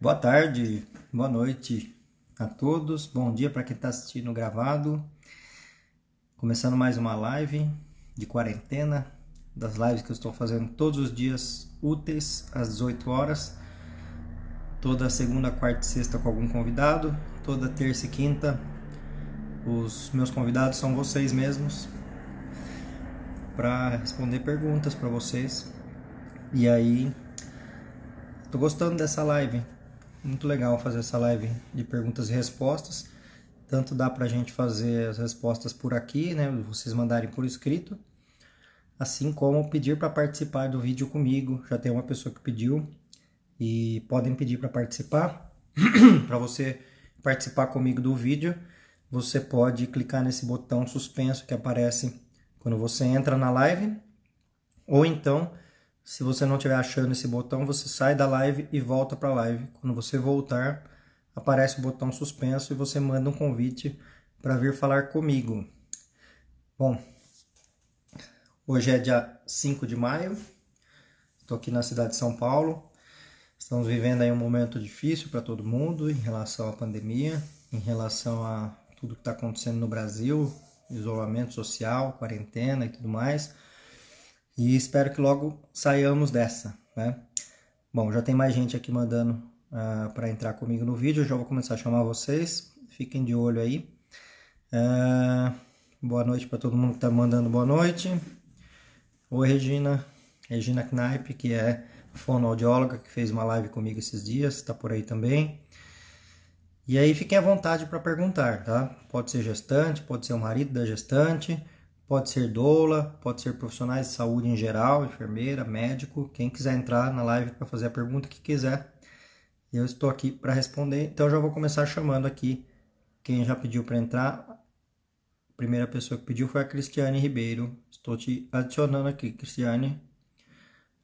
Boa tarde, boa noite a todos, bom dia para quem está assistindo gravado. Começando mais uma live de quarentena, das lives que eu estou fazendo todos os dias úteis, às 18 horas. Toda segunda, quarta e sexta com algum convidado. Toda terça e quinta, os meus convidados são vocês mesmos para responder perguntas para vocês. E aí, tô gostando dessa live muito legal fazer essa live de perguntas e respostas. Tanto dá para a gente fazer as respostas por aqui, né? Vocês mandarem por escrito, assim como pedir para participar do vídeo comigo. Já tem uma pessoa que pediu e podem pedir para participar. para você participar comigo do vídeo, você pode clicar nesse botão suspenso que aparece quando você entra na live, ou então se você não estiver achando esse botão, você sai da live e volta para a live. Quando você voltar, aparece o botão suspenso e você manda um convite para vir falar comigo. Bom, hoje é dia 5 de maio, estou aqui na cidade de São Paulo. Estamos vivendo aí um momento difícil para todo mundo em relação à pandemia, em relação a tudo que está acontecendo no Brasil, isolamento social, quarentena e tudo mais. E espero que logo saiamos dessa, né? Bom, já tem mais gente aqui mandando uh, ah, para entrar comigo no vídeo. Já vou começar a chamar vocês. Fiquem de olho aí. Uh, boa noite para todo mundo que está mandando boa noite. Oi, Regina. Regina Knaip, que é fonoaudióloga, que fez uma live comigo esses dias, está por aí também. E aí fiquem à vontade para perguntar, tá? Pode ser gestante, pode ser o marido da gestante Pode ser doula, pode ser profissionais de saúde em geral, enfermeira, médico, quem quiser entrar na live para fazer a pergunta que quiser. Eu estou aqui para responder. Então já vou começar chamando aqui quem já pediu para entrar. A primeira pessoa que pediu foi a Cristiane Ribeiro. Estou te adicionando aqui, Cristiane.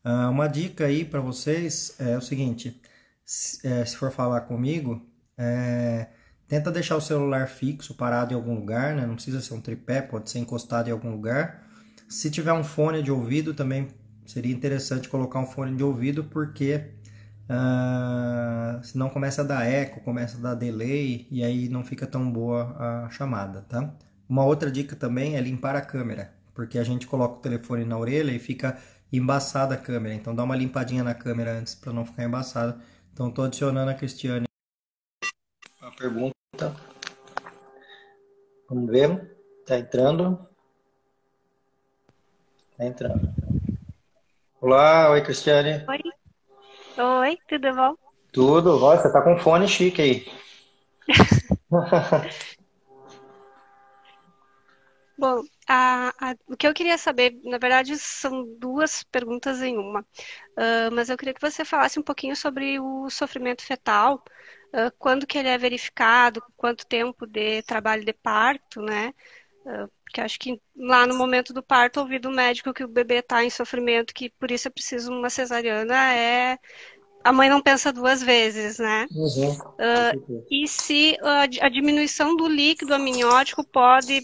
Uh, uma dica aí para vocês é o seguinte: se, é, se for falar comigo, é, Tenta deixar o celular fixo, parado em algum lugar, né? Não precisa ser um tripé, pode ser encostado em algum lugar. Se tiver um fone de ouvido, também seria interessante colocar um fone de ouvido, porque uh, senão começa a dar eco, começa a dar delay e aí não fica tão boa a chamada, tá? Uma outra dica também é limpar a câmera, porque a gente coloca o telefone na orelha e fica embaçada a câmera. Então dá uma limpadinha na câmera antes para não ficar embaçada. Então estou adicionando a Cristiane a pergunta Vamos ver. Tá entrando. Tá entrando. Olá, oi Cristiane. Oi. Oi, tudo bom? Tudo, você tá com fone chique aí. Bom, a, a, o que eu queria saber, na verdade, são duas perguntas em uma. Uh, mas eu queria que você falasse um pouquinho sobre o sofrimento fetal, uh, quando que ele é verificado, quanto tempo de trabalho de parto, né? Uh, porque acho que lá no momento do parto, ouvir do médico que o bebê está em sofrimento, que por isso é preciso uma cesariana, é a mãe não pensa duas vezes, né? Uhum. Uh, e se a, a, diminuição do líquido amniótico pode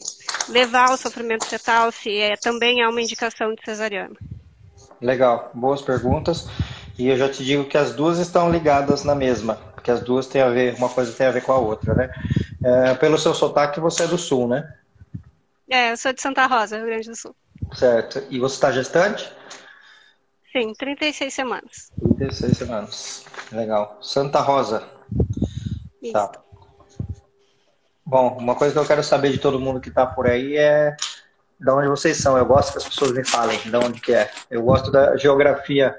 levar ao sofrimento fetal, se é, também há uma indicação de cesariana? Legal, boas perguntas. E eu já te digo que as duas estão ligadas na mesma, porque as duas têm a ver, uma coisa tem a ver com a outra, né? É, pelo seu sotaque, você é do Sul, né? É, eu sou de Santa Rosa, Rio Grande do Sul. Certo. E você está gestante? Sim, 36 semanas. 36 semanas. Legal. Santa Rosa. Isso. Tá. Bom, uma coisa que eu quero saber de todo mundo que está por aí é de onde vocês são. Eu gosto que as pessoas me falem de onde que é. Eu gosto da geografia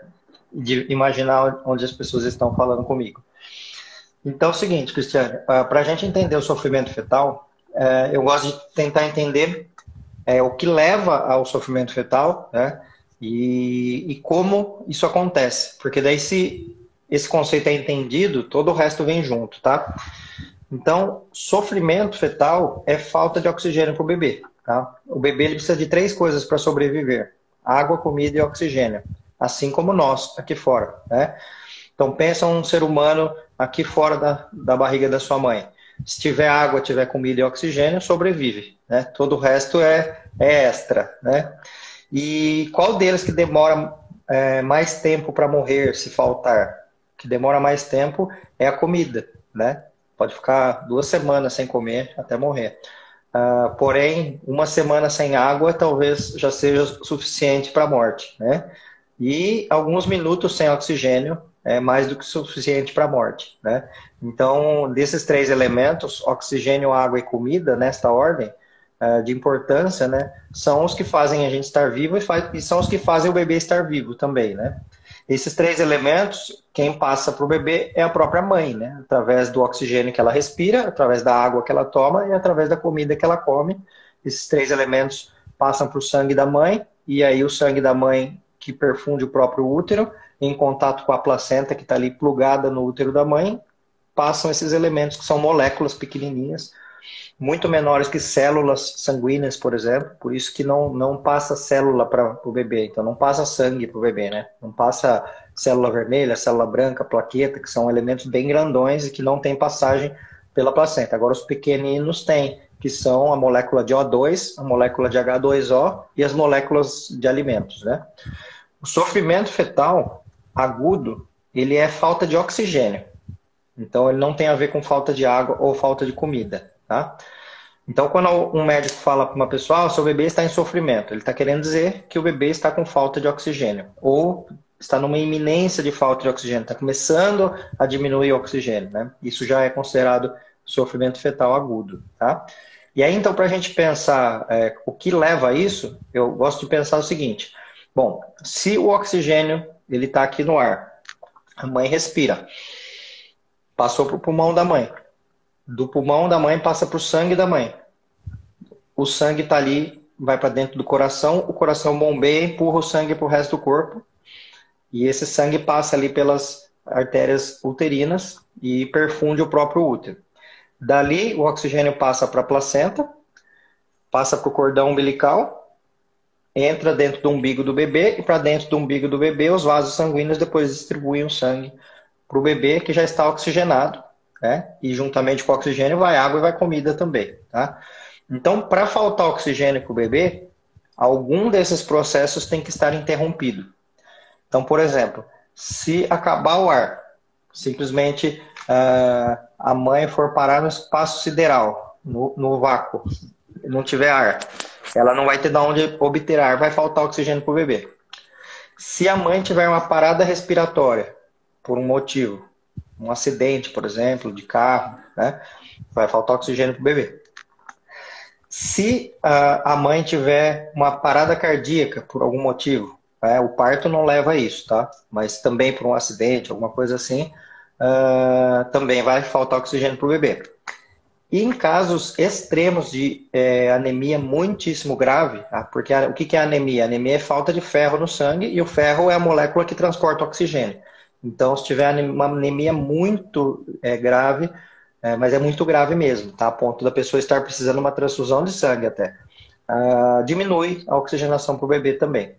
de imaginar onde as pessoas estão falando comigo. Então é o seguinte, Cristiane, ah, para a gente entender o sofrimento fetal, é, eu gosto de tentar entender é, o que leva ao sofrimento fetal, né? E, e como isso acontece, porque daí se esse conceito é entendido, todo o resto vem junto, tá? Então, sofrimento fetal é falta de oxigênio para o bebê. Tá? O bebê precisa de três coisas para sobreviver: água, comida e oxigênio assim como nós aqui fora, né? Então pensa um ser humano aqui fora da, da barriga da sua mãe. Se tiver água, tiver comida e oxigênio, sobrevive, né? Todo o resto é, é extra, né? E qual deles que demora é, mais tempo para morrer se faltar? que demora mais tempo é a comida, né? Pode ficar duas semanas sem comer até morrer. Uh, porém, uma semana sem água talvez já seja suficiente para a morte, né? E alguns minutos sem oxigênio é mais do que suficiente para a morte, né? Então, desses três elementos, oxigênio, água e comida, nesta ordem de importância, né, são os que fazem a gente estar vivo e, faz, e são os que fazem o bebê estar vivo também, né? Esses três elementos, quem passa para o bebê é a própria mãe, né? Através do oxigênio que ela respira, através da água que ela toma e através da comida que ela come. Esses três elementos passam para o sangue da mãe e aí o sangue da mãe que perfunde o próprio útero, em contato com a placenta que está ali plugada no útero da mãe, passam esses elementos que são moléculas pequenininhas muito menores que células sanguíneas, por exemplo, por isso que não, não passa célula para o bebê, então não passa sangue para o bebê, né? Não passa célula vermelha, célula branca, plaqueta, que são elementos bem grandões e que não tem passagem pela placenta. Agora os pequeninos têm, que são a molécula de O2, a molécula de H2O e as moléculas de alimentos, né? O sofrimento fetal agudo, ele é falta de oxigênio. Então ele não tem a ver com falta de água ou falta de comida. Tá? Então, quando um médico fala para uma pessoa, ah, seu bebê está em sofrimento, ele está querendo dizer que o bebê está com falta de oxigênio, ou está numa iminência de falta de oxigênio, está começando a diminuir o oxigênio, né? Isso já é considerado sofrimento fetal agudo, tá? E aí, então, para a gente pensar é, o que leva a isso, eu gosto de pensar o seguinte: bom, se o oxigênio ele está aqui no ar, a mãe respira, passou para o pulmão da mãe, do pulmão da mãe passa para o sangue da mãe. O sangue está ali, vai para dentro do coração, o coração bombeia, empurra o sangue para o resto do corpo. E esse sangue passa ali pelas artérias uterinas e perfunde o próprio útero. Dali, o oxigênio passa para a placenta, passa para o cordão umbilical, entra dentro do umbigo do bebê e para dentro do umbigo do bebê os vasos sanguíneos depois distribuem o sangue para o bebê que já está oxigenado né? E juntamente com o oxigênio vai água e vai comida também, tá? Então, para faltar oxigênio para o bebê, algum desses processos tem que estar interrompido. Então, por exemplo, se acabar o ar, simplesmente uh, a mãe for parar no espaço sideral, no, no vácuo, não tiver ar, ela não vai ter de onde obter ar, vai faltar oxigênio para o bebê. Se a mãe tiver uma parada respiratória, por um motivo, um acidente, por exemplo, de carro, né? Vai faltar oxigênio para o bebê. Se a mãe tiver uma parada cardíaca por algum motivo, né? o parto não leva a isso, tá? Mas também por um acidente, alguma coisa assim, uh, também vai faltar oxigênio para o bebê. E em casos extremos de é, anemia muitíssimo grave, tá? porque a, o que, que é anemia? Anemia é falta de ferro no sangue e o ferro é a molécula que transporta oxigênio. Então, se tiver uma anemia muito é, grave, é, mas é muito grave mesmo, tá? A ponto da pessoa estar precisando de uma transfusão de sangue até. Uh, diminui a oxigenação para o bebê também.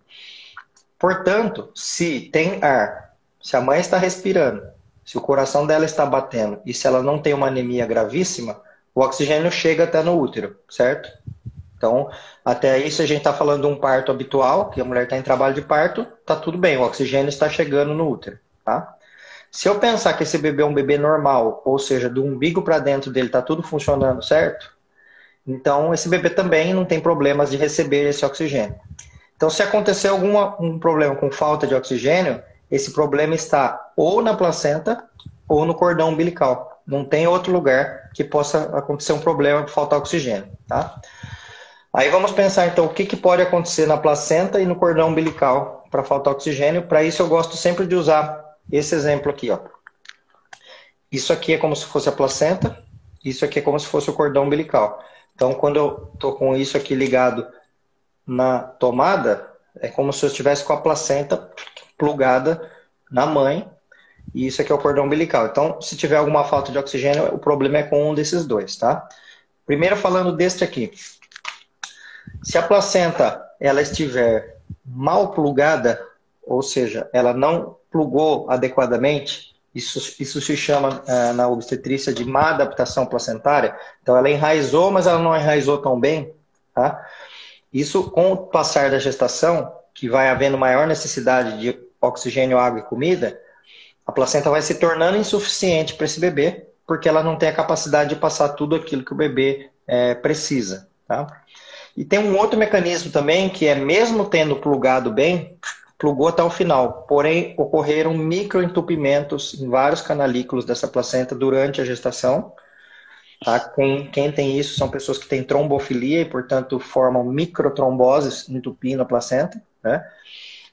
Portanto, se tem ar, se a mãe está respirando, se o coração dela está batendo e se ela não tem uma anemia gravíssima, o oxigênio chega até no útero, certo? Então, até isso a gente está falando de um parto habitual, que a mulher está em trabalho de parto, está tudo bem, o oxigênio está chegando no útero. Tá? Se eu pensar que esse bebê é um bebê normal, ou seja, do umbigo para dentro dele está tudo funcionando certo, então esse bebê também não tem problemas de receber esse oxigênio. Então, se acontecer algum um problema com falta de oxigênio, esse problema está ou na placenta ou no cordão umbilical. Não tem outro lugar que possa acontecer um problema por faltar oxigênio, tá? Aí vamos pensar então o que, que pode acontecer na placenta e no cordão umbilical para faltar oxigênio. Para isso eu gosto sempre de usar esse exemplo aqui, ó. Isso aqui é como se fosse a placenta, isso aqui é como se fosse o cordão umbilical. Então, quando eu estou com isso aqui ligado na tomada, é como se eu estivesse com a placenta plugada na mãe, e isso aqui é o cordão umbilical. Então, se tiver alguma falta de oxigênio, o problema é com um desses dois, tá? Primeiro falando deste aqui. Se a placenta ela estiver mal plugada, ou seja, ela não plugou adequadamente, isso, isso se chama uh, na obstetrícia de má adaptação placentária. Então, ela enraizou, mas ela não enraizou tão bem. Tá? Isso, com o passar da gestação, que vai havendo maior necessidade de oxigênio, água e comida, a placenta vai se tornando insuficiente para esse bebê, porque ela não tem a capacidade de passar tudo aquilo que o bebê é, precisa. Tá? E tem um outro mecanismo também, que é mesmo tendo plugado bem, plugou até o final, porém ocorreram microentupimentos em vários canalículos dessa placenta durante a gestação. Tá? Quem, quem tem isso são pessoas que têm trombofilia e, portanto, formam microtromboses entupindo a placenta. Né?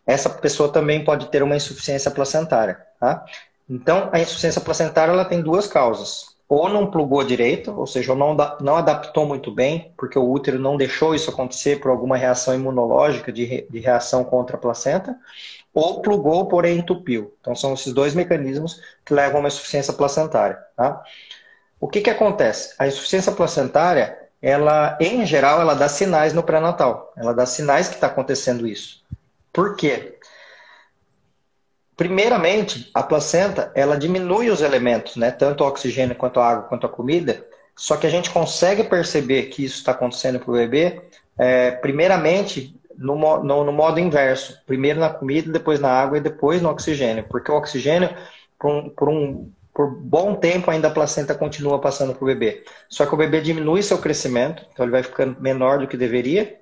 Essa pessoa também pode ter uma insuficiência placentária. Tá? Então, a insuficiência placentária ela tem duas causas ou não plugou direito, ou seja, não, não adaptou muito bem, porque o útero não deixou isso acontecer por alguma reação imunológica de, de reação contra a placenta, ou plugou, porém entupiu. Então, são esses dois mecanismos que levam a uma insuficiência placentária. Tá? O que, que acontece? A insuficiência placentária, ela, em geral, ela dá sinais no pré-natal. Ela dá sinais que está acontecendo isso. Por quê? Primeiramente, a placenta ela diminui os elementos, né? tanto o oxigênio quanto a água quanto a comida. Só que a gente consegue perceber que isso está acontecendo para o bebê, é, primeiramente no, no, no, modo inverso. Primeiro na comida, depois na água e depois no oxigênio. Porque o oxigênio, por um, por um por bom tempo ainda a placenta continua passando para o bebê. Só que o bebê diminui seu crescimento, então ele vai ficando menor do que deveria.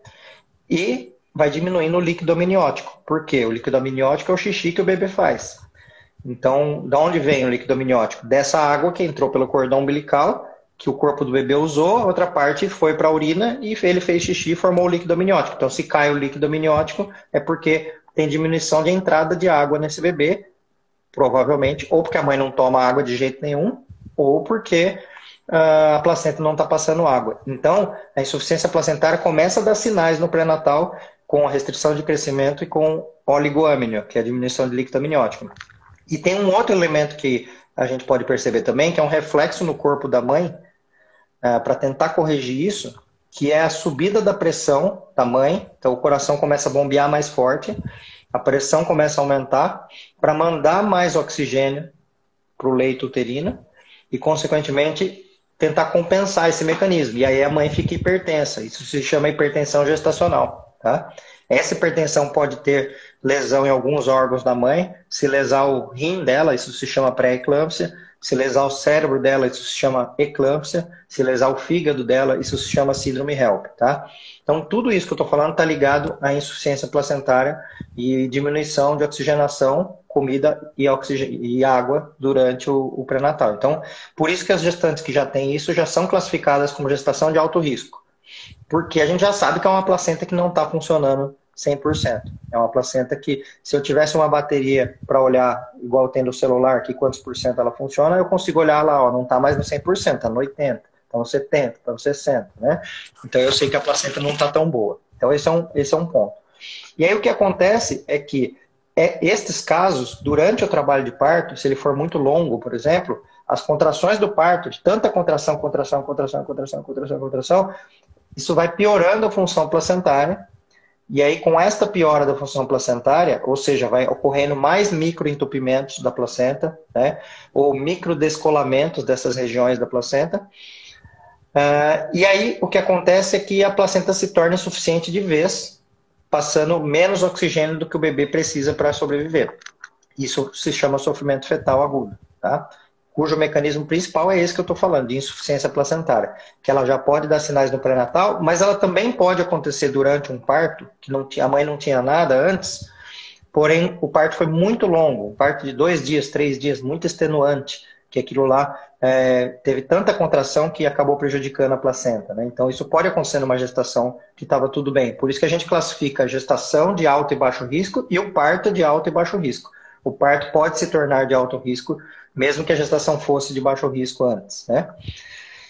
E vai diminuindo o líquido amniótico. Por quê? O líquido amniótico é o xixi que o bebê faz. Então, da onde vem o líquido amniótico? Dessa água que entrou pelo cordão umbilical, que o corpo do bebê usou, outra parte foi para a urina e ele fez xixi e formou o líquido amniótico. Então, se cai o líquido amniótico, é porque tem diminuição de entrada de água nesse bebê, provavelmente, ou porque a mãe não toma água de jeito nenhum, ou porque a placenta não está passando água. Então, a insuficiência placentária começa a dar sinais no pré-natal com a restrição de crescimento e com oligoâmnio, que é a diminuição de líquido amniótico. E tem um outro elemento que a gente pode perceber também, que é um reflexo no corpo da mãe, uh, para tentar corrigir isso, que é a subida da pressão da mãe. Então, o coração começa a bombear mais forte, a pressão começa a aumentar, para mandar mais oxigênio para o leito uterino e, consequentemente, tentar compensar esse mecanismo. E aí a mãe fica hipertensa. Isso se chama hipertensão gestacional. Tá? Essa hipertensão pode ter lesão em alguns órgãos da mãe. Se lesar o rim dela, isso se chama pré-eclâmpsia. Se lesar o cérebro dela, isso se chama eclâmpsia. Se lesar o fígado dela, isso se chama síndrome HELP, tá? Então, tudo isso que eu estou falando está ligado à insuficiência placentária e diminuição de oxigenação, comida e, e água durante o, o pré-natal. Então, por isso que as gestantes que já têm isso já são classificadas como gestação de alto risco. Porque a gente já sabe que é uma placenta que não está funcionando 100%. É uma placenta que, se eu tivesse uma bateria para olhar, igual tem no celular, que quantos por cento ela funciona, eu consigo olhar lá, ó, não está mais no 100%, está no 80%, está no 70%, está no 60%, né? Então eu sei que a placenta não está tão boa. Então esse é, um, esse é um ponto. E aí o que acontece é que é, estes casos, durante o trabalho de parto, se ele for muito longo, por exemplo, as contrações do parto, de tanta contração, contração, contração, contração, contração, contração, isso vai piorando a função placentária. E aí, com esta piora da função placentária, ou seja, vai ocorrendo mais microentupimentos da placenta, né? ou microdescolamentos dessas regiões da placenta. Uh, e aí, o que acontece é que a placenta se torna insuficiente de vez, passando menos oxigênio do que o bebê precisa para sobreviver. Isso se chama sofrimento fetal agudo. Tá? Cujo mecanismo principal é esse que eu estou falando, de insuficiência placentária, que ela já pode dar sinais no pré-natal, mas ela também pode acontecer durante um parto, que não a mãe não tinha nada antes, porém o parto foi muito longo, um parto de dois dias, três dias, muito extenuante, que aquilo lá é, teve tanta contração que acabou prejudicando a placenta. Né? Então isso pode acontecer numa gestação que estava tudo bem. Por isso que a gente classifica a gestação de alto e baixo risco e o parto de alto e baixo risco. O parto pode se tornar de alto risco mesmo que a gestação fosse de baixo risco antes, né?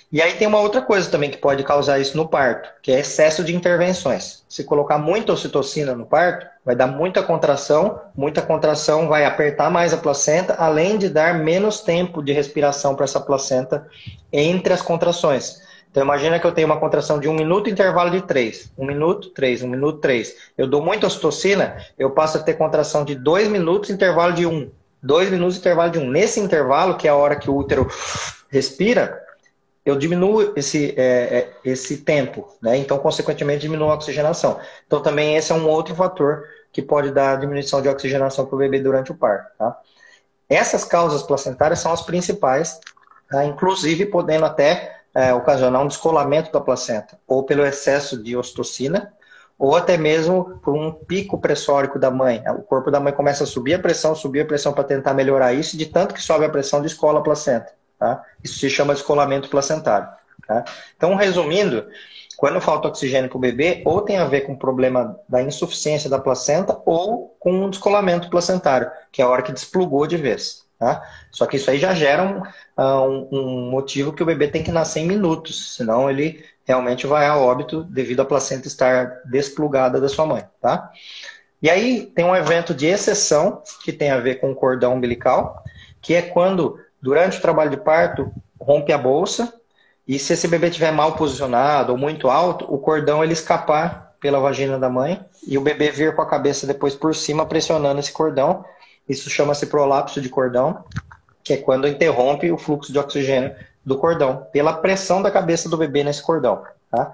E aí tem uma outra coisa também que pode causar isso no parto, que é excesso de intervenções. Se colocar muita ocitocina no parto, vai dar muita contração, muita contração vai apertar mais a placenta, além de dar menos tempo de respiração para essa placenta entre as contrações. Então imagina que eu tenho uma contração de um minuto, intervalo de três. Um minuto, três, um minuto, três. Eu dou muita ocitocina, eu passo a ter contração de dois minutos, intervalo de um dois minutos intervalo de um. Nesse intervalo, que é a hora que o útero respira, eu diminuo esse, é, é, esse tempo, né? Então, consequentemente, diminuo a oxigenação. Então, também esse é um outro fator que pode dar diminuição de oxigenação para o bebê durante o parto, tá? Essas causas placentárias são as principais, tá? inclusive podendo até é, ocasionar um descolamento da placenta, ou pelo excesso de ocitocina, ou até mesmo por um pico pressórico da mãe. O corpo da mãe começa a subir a pressão, subir a pressão para tentar melhorar isso, de tanto que sobe a pressão, descola a placenta. Tá? Isso se chama descolamento placentário. Tá? Então, resumindo, quando falta oxigênio para o bebê, ou tem a ver com o problema da insuficiência da placenta, ou com um descolamento placentário, que é a hora que desplugou de vez. Tá? Só que isso aí já gera um, ah, um, um, motivo que o bebê tem que nascer em minutos, senão ele realmente vai a óbito devido à placenta estar desplugada da sua mãe. Tá? E aí tem um evento de exceção que tem a ver com o cordão umbilical, que é quando, durante o trabalho de parto, rompe a bolsa e se esse bebê estiver mal posicionado ou muito alto, o cordão ele escapar pela vagina da mãe e o bebê vir com a cabeça depois por cima pressionando esse cordão. Isso chama-se prolapso de cordão, que é quando interrompe o fluxo de oxigênio do cordão pela pressão da cabeça do bebê nesse cordão. Tá?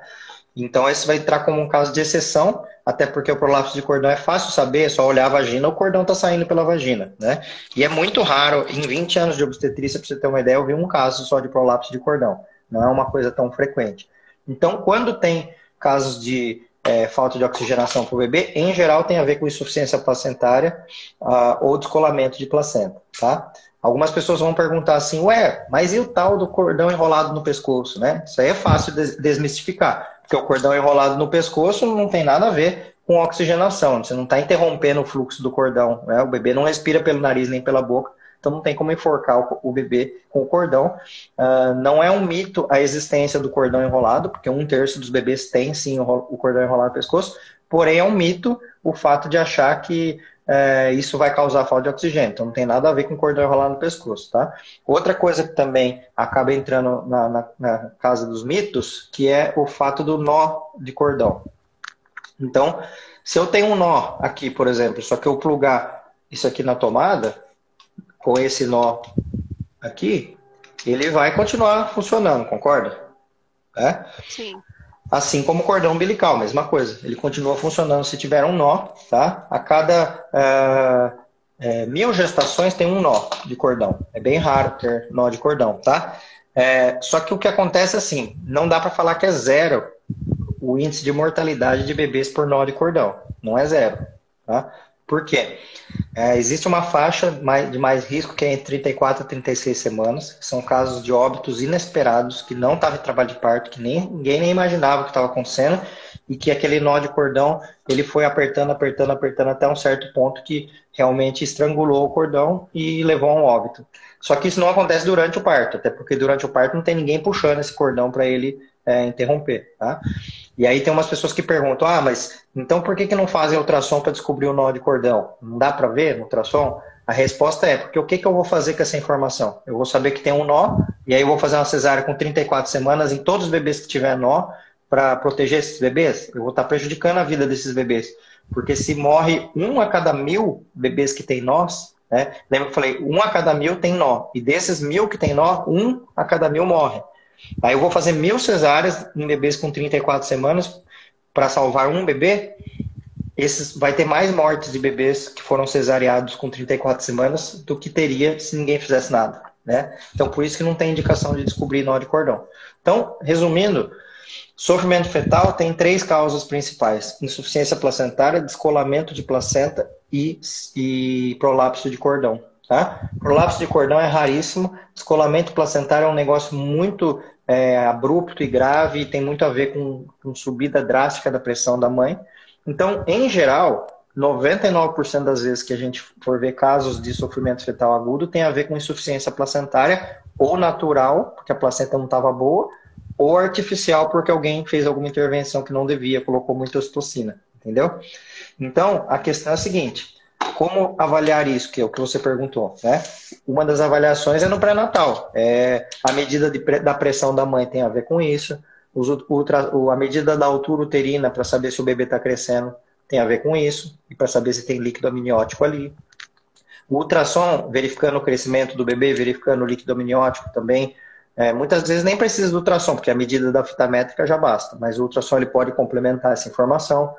Então, esse vai entrar como um caso de exceção, até porque o prolapso de cordão é fácil saber, é só olhar a vagina, o cordão está saindo pela vagina, né? E é muito raro, em 20 anos de obstetrícia, para você ter uma ideia, eu vi um caso só de prolapso de cordão não é uma coisa tão frequente. Então, quando tem casos de é, falta de oxigenação para o bebê, em geral tem a ver com insuficiência placentária uh, ou descolamento de placenta, tá? Algumas pessoas vão perguntar assim, ué, mas e o tal do cordão enrolado no pescoço, né? Isso aí é fácil de desmistificar, porque o cordão enrolado no pescoço não tem nada a ver com oxigenação, você não está interrompendo o fluxo do cordão, né? O bebê não respira pelo nariz nem pela boca, então não tem como enforcar o, o bebê com o cordão. Uh, não é um mito a existência do cordão enrolado, porque um terço dos bebês tem sim o, o cordão enrolado no pescoço, porém é um mito o fato de achar que é, isso vai causar falta de oxigênio. Então não tem nada a ver com cordão enrolado no pescoço, tá? Outra coisa que também acaba entrando na, na, na, casa dos mitos, que é o fato do nó de cordão. Então, se eu tenho um nó aqui, por exemplo, só que eu plugar isso aqui na tomada, com esse nó aqui, ele vai continuar funcionando, concorda? É? Sim. Assim como o cordão umbilical, mesma coisa. Ele continua funcionando se tiver um nó, tá? A cada é, mil gestações tem um nó de cordão. É bem raro ter nó de cordão, tá? É, só que o que acontece é assim, não dá para falar que é zero o índice de mortalidade de bebês por nó de cordão. Não é zero, tá? Por quê? É, existe uma faixa de mais risco que é entre 34 e 36 semanas, são casos de óbitos inesperados, que não estava em trabalho de parto, que nem, ninguém nem imaginava que estava acontecendo, e que aquele nó de cordão ele foi apertando, apertando, apertando até um certo ponto que realmente estrangulou o cordão e levou a um óbito. Só que isso não acontece durante o parto, até porque durante o parto não tem ninguém puxando esse cordão para ele é, interromper. Tá? E aí tem umas pessoas que perguntam: ah, mas então por que, que não fazem ultrassom para descobrir o nó de cordão? Não dá para ver no ultrassom? A resposta é: porque o que, que eu vou fazer com essa informação? Eu vou saber que tem um nó, e aí eu vou fazer uma cesárea com 34 semanas em todos os bebês que tiver nó para proteger esses bebês? Eu vou estar tá prejudicando a vida desses bebês. Porque se morre um a cada mil bebês que tem nós, né? Lembra que eu falei, um a cada mil tem nó. E desses mil que tem nó, um a cada mil morre. Aí eu vou fazer mil cesáreas em bebês com 34 semanas para salvar um bebê. Esses, vai ter mais mortes de bebês que foram cesariados com 34 semanas do que teria se ninguém fizesse nada. Né? Então, por isso que não tem indicação de descobrir nó de cordão. Então, resumindo, sofrimento fetal tem três causas principais: insuficiência placentária, descolamento de placenta e, e prolapso de cordão. Tá? Prolapso de cordão é raríssimo, descolamento placentário é um negócio muito é, abrupto e grave e tem muito a ver com, com subida drástica da pressão da mãe. Então, em geral, 99% das vezes que a gente for ver casos de sofrimento fetal agudo tem a ver com insuficiência placentária ou natural, porque a placenta não estava boa, ou artificial, porque alguém fez alguma intervenção que não devia, colocou muita ocitocina, entendeu? Então, a questão é a seguinte: como avaliar isso, que é o que você perguntou, né? Uma das avaliações é no pré-natal. É, a medida de, da pressão da mãe tem a ver com isso. Os, ultra, a medida da altura uterina para saber se o bebê está crescendo tem a ver com isso. E para saber se tem líquido amniótico ali. O ultrassom, verificando o crescimento do bebê, verificando o líquido amniótico também. É, muitas vezes nem precisa do ultrassom, porque a medida da fita métrica já basta. Mas o ultrassom ele pode complementar essa informação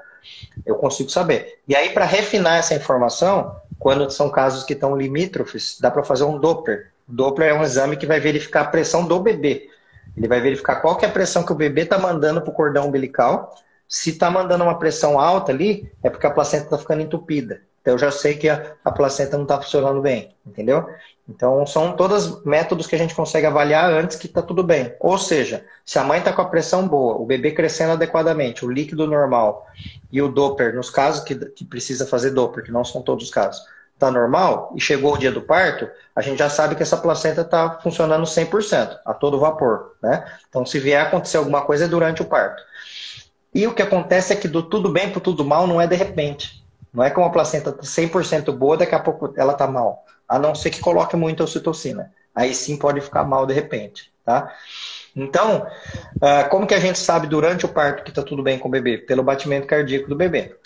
eu consigo saber. E aí, para refinar essa informação, quando são casos que estão limítrofes, dá para fazer um Doppler. Doppler é um exame que vai verificar a pressão do bebê. Ele vai verificar qual que é a pressão que o bebê está mandando para o cordão umbilical. Se está mandando uma pressão alta ali, é porque a placenta está ficando entupida. Então eu já sei que a, a placenta não está funcionando bem, entendeu? Então são todos métodos que a gente consegue avaliar antes que está tudo bem. Ou seja, se a mãe está com a pressão boa, o bebê crescendo adequadamente, o líquido normal e o Doppler, nos casos que, que precisa fazer Doppler, que não são todos os casos, está normal e chegou o dia do parto, a gente já sabe que essa placenta está funcionando 100%, a todo vapor. Né? Então, se vier acontecer alguma coisa, é durante o parto. E o que acontece é que do tudo bem para tudo mal não é de repente. Não é que uma placenta está 100% boa, daqui a pouco ela está mal. A não ser que coloque muita ocitocina. Aí sim pode ficar mal de repente. Tá? Então, ah, como que a gente sabe durante o parto que está tudo bem com o bebê? Pelo batimento cardíaco do bebê.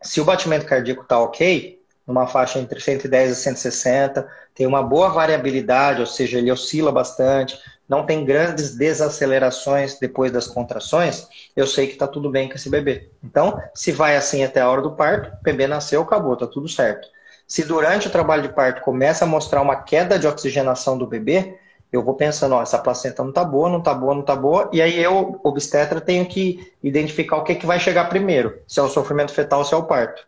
Se o batimento cardíaco está ok, numa faixa entre 110 e 160, tem uma boa variabilidade, ou seja, ele oscila bastante, não tem grandes desacelerações depois das contrações, eu sei que está tudo bem com esse bebê. Então, se vai assim até a hora do parto, o bebê nasceu, acabou, está tudo certo. Se durante o trabalho de parto começa a mostrar uma queda de oxigenação do bebê, eu vou pensando, ó, essa placenta não está boa, não está boa, não está boa, e aí eu, obstetra, tenho que identificar o que, que vai chegar primeiro, se é o sofrimento fetal ou se é o parto.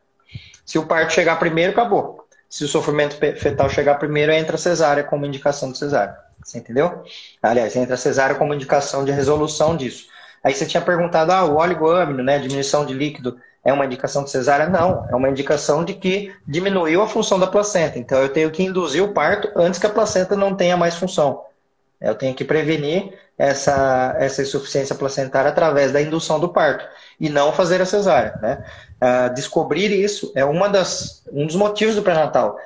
Se o parto chegar primeiro, acabou. Se o sofrimento fetal chegar primeiro, entra a cesárea como indicação de cesárea. Você entendeu? Aliás, entra a cesárea como indicação de resolução disso. Aí você tinha perguntado, ah, o oligoâmino, né, diminuição de líquido, é uma indicação de cesárea? Não, é uma indicação de que diminuiu a função da placenta. Então eu tenho que induzir o parto antes que a placenta não tenha mais função. Eu tenho que prevenir essa, essa insuficiência placentária através da indução do parto e não fazer a cesárea. Né? Uh, descobrir isso é uma das, um dos motivos do pré-natal.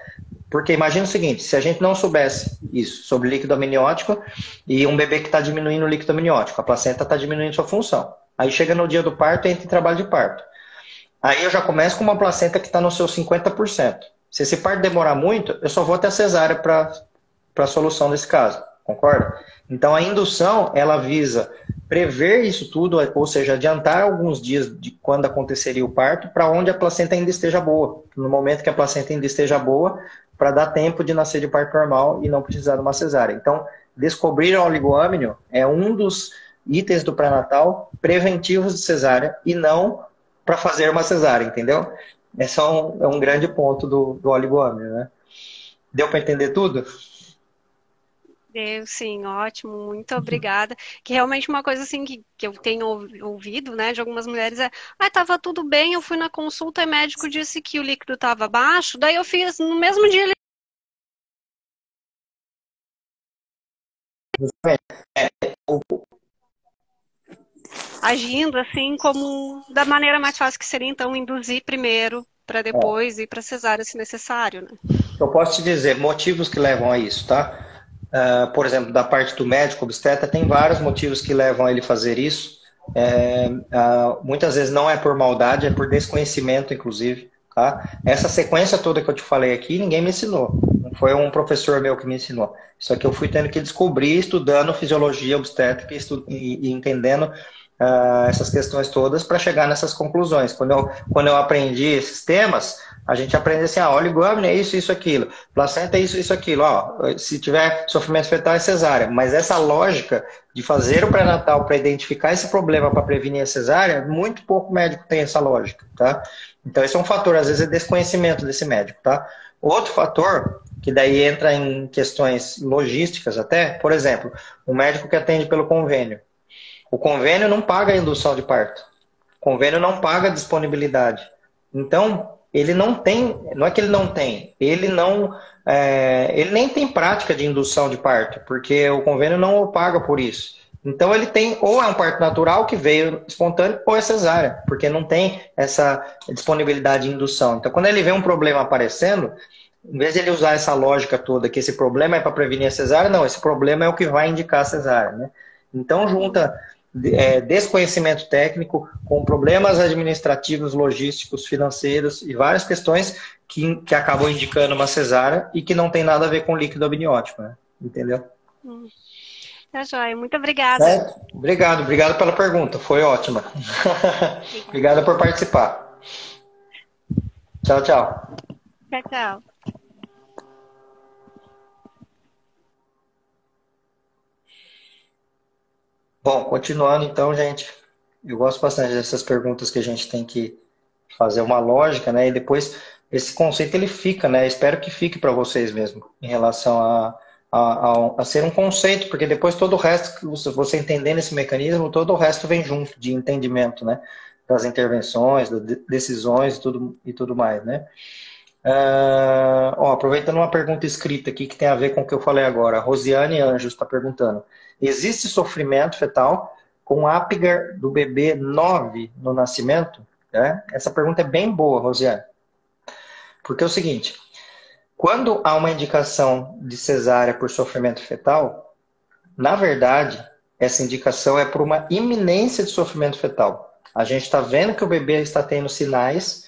Porque imagina o seguinte, se a gente não soubesse isso sobre líquido amniótico e um bebê que está diminuindo o líquido amniótico, a placenta está diminuindo sua função. Aí chega no dia do parto e entra em trabalho de parto. Aí eu já começo com uma placenta que está no seu 50%. Se esse parto demorar muito, eu só vou até a cesárea para a solução desse caso. Concorda? Então a indução, ela visa prever isso tudo, ou seja, adiantar alguns dias de quando aconteceria o parto para onde a placenta ainda esteja boa. No momento que a placenta ainda esteja boa, para dar tempo de nascer de parto normal e não precisar de uma cesárea. Então, descobrir o oligoâmino é um dos itens do pré-natal preventivos de cesárea e não para fazer uma cesárea, entendeu? Esse é um, é um grande ponto do, do oligoâmino, né? Deu para entender tudo? Deu, sim, ótimo, muito obrigada. Que realmente uma coisa assim que, que eu tenho ouvido, né, de algumas mulheres é, ah, tava tudo bem, eu fui na consulta e o médico disse que o líquido estava baixo, daí eu fiz no mesmo dia ele agindo assim como da maneira mais fácil que seria então induzir primeiro para depois é. ir para cesárea se necessário, né? Eu posso te dizer motivos que levam a isso, tá? Uh, por exemplo, da parte do médico obstetra, tem vários motivos que levam a ele fazer isso. É, uh, muitas vezes não é por maldade, é por desconhecimento, inclusive. Tá? Essa sequência toda que eu te falei aqui, ninguém me ensinou. Não foi um professor meu que me ensinou. Isso aqui eu fui tendo que descobrir estudando fisiologia obstétrica e, e entendendo uh, essas questões todas para chegar nessas conclusões. Quando eu, quando eu aprendi esses temas, a gente aprende assim, ah, oligômino é isso, isso, aquilo. Placenta é isso, isso, aquilo. Ó, se tiver sofrimento fetal é cesárea. Mas essa lógica de fazer o pré-natal para identificar esse problema para prevenir a cesárea, muito pouco médico tem essa lógica, tá? Então esse é um fator, às vezes é desconhecimento desse médico, tá? Outro fator, que daí entra em questões logísticas até, por exemplo, o médico que atende pelo convênio. O convênio não paga a indução de parto. O convênio não paga a disponibilidade. Então, ele não tem, não é que ele não tem, ele não, é, ele nem tem prática de indução de parto, porque o convênio não o paga por isso. Então ele tem, ou é um parto natural que veio espontâneo, ou é cesárea, porque não tem essa disponibilidade de indução. Então quando ele vê um problema aparecendo, em vez de ele usar essa lógica toda, que esse problema é para prevenir a cesárea, não, esse problema é o que vai indicar a cesárea. Né? Então junta é, desconhecimento técnico, com problemas administrativos, logísticos, financeiros e várias questões que, que acabam indicando uma cesárea e que não tem nada a ver com líquido amniótico, né? Entendeu? Hum. Tá joia, muito obrigada. É, obrigado, obrigado pela pergunta, foi ótima. Obrigada por participar. Tchau, tchau. Tchau, tchau. Bom, continuando então, gente. Eu gosto bastante dessas perguntas que a gente tem que fazer uma lógica, né? E depois esse conceito ele fica, né? Espero que fique para vocês mesmo, em relação a, a, a, ser um conceito, porque depois todo o resto, você entendendo esse mecanismo, todo o resto vem junto de entendimento, né? Das intervenções, das decisões e tudo, e tudo mais, né? Uh, ó, aproveitando uma pergunta escrita aqui que tem a ver com o que eu falei agora, a Rosiane Anjos está perguntando: existe sofrimento fetal com Apgar do bebê 9 no nascimento? É? Essa pergunta é bem boa, Rosiane. Porque é o seguinte: quando há uma indicação de cesárea por sofrimento fetal, na verdade, essa indicação é por uma iminência de sofrimento fetal. A gente está vendo que o bebê está tendo sinais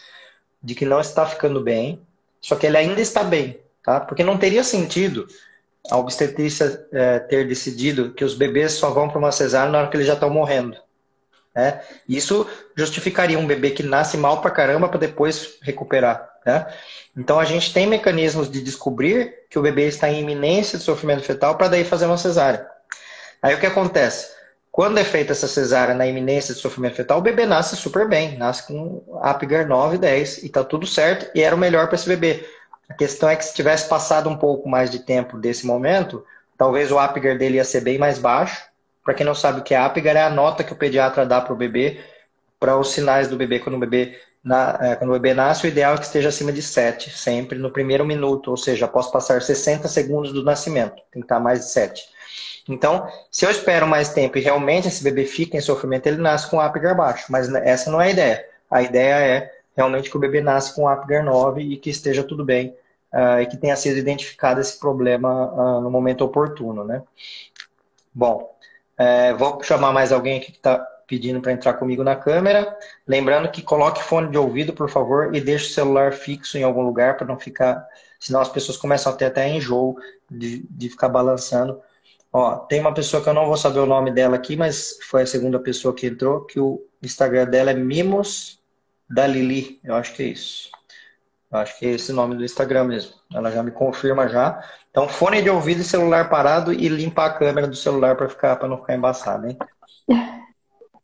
de que não está ficando bem, só que ele ainda está bem, tá? Porque não teria sentido a obstetrícia é, ter decidido que os bebês só vão para uma cesárea na hora que eles já estão morrendo. Né? Isso justificaria um bebê que nasce mal para caramba para depois recuperar. Né? Então a gente tem mecanismos de descobrir que o bebê está em iminência de sofrimento fetal para daí fazer uma cesárea. Aí o que acontece? Quando é feita essa cesárea na iminência de sofrimento fetal, o bebê nasce super bem, nasce com Apgar 9, 10 e está tudo certo e era o melhor para esse bebê. A questão é que se tivesse passado um pouco mais de tempo desse momento, talvez o Apgar dele ia ser bem mais baixo. Para quem não sabe o que é Apgar, é a nota que o pediatra dá para o bebê para os sinais do bebê quando o bebê, na, é, quando o bebê nasce, o ideal é que esteja acima de 7, sempre no primeiro minuto, ou seja, após passar 60 segundos do nascimento, tem que estar mais de 7. Então, se eu espero mais tempo e realmente esse bebê fica em sofrimento, ele nasce com Apgar baixo. Mas essa não é a ideia. A ideia é realmente que o bebê nasce com Apgar 9 e que esteja tudo bem uh, e que tenha sido identificado esse problema uh, no momento oportuno, né? Bom, uh, vou chamar mais alguém aqui que está pedindo para entrar comigo na câmera. Lembrando que coloque fone de ouvido, por favor, e deixe o celular fixo em algum lugar para não ficar. Senão as pessoas começam a ter até enjoo de, de ficar balançando Ó, tem uma pessoa que eu não vou saber o nome dela aqui, mas foi a segunda pessoa que entrou, que o Instagram dela é Mimos da Lili. Eu acho que é isso. Eu acho que é esse nome do Instagram mesmo. Ela já me confirma já. Então, fone de ouvido e celular parado e limpar a câmera do celular para ficar para não ficar embaçado, hein?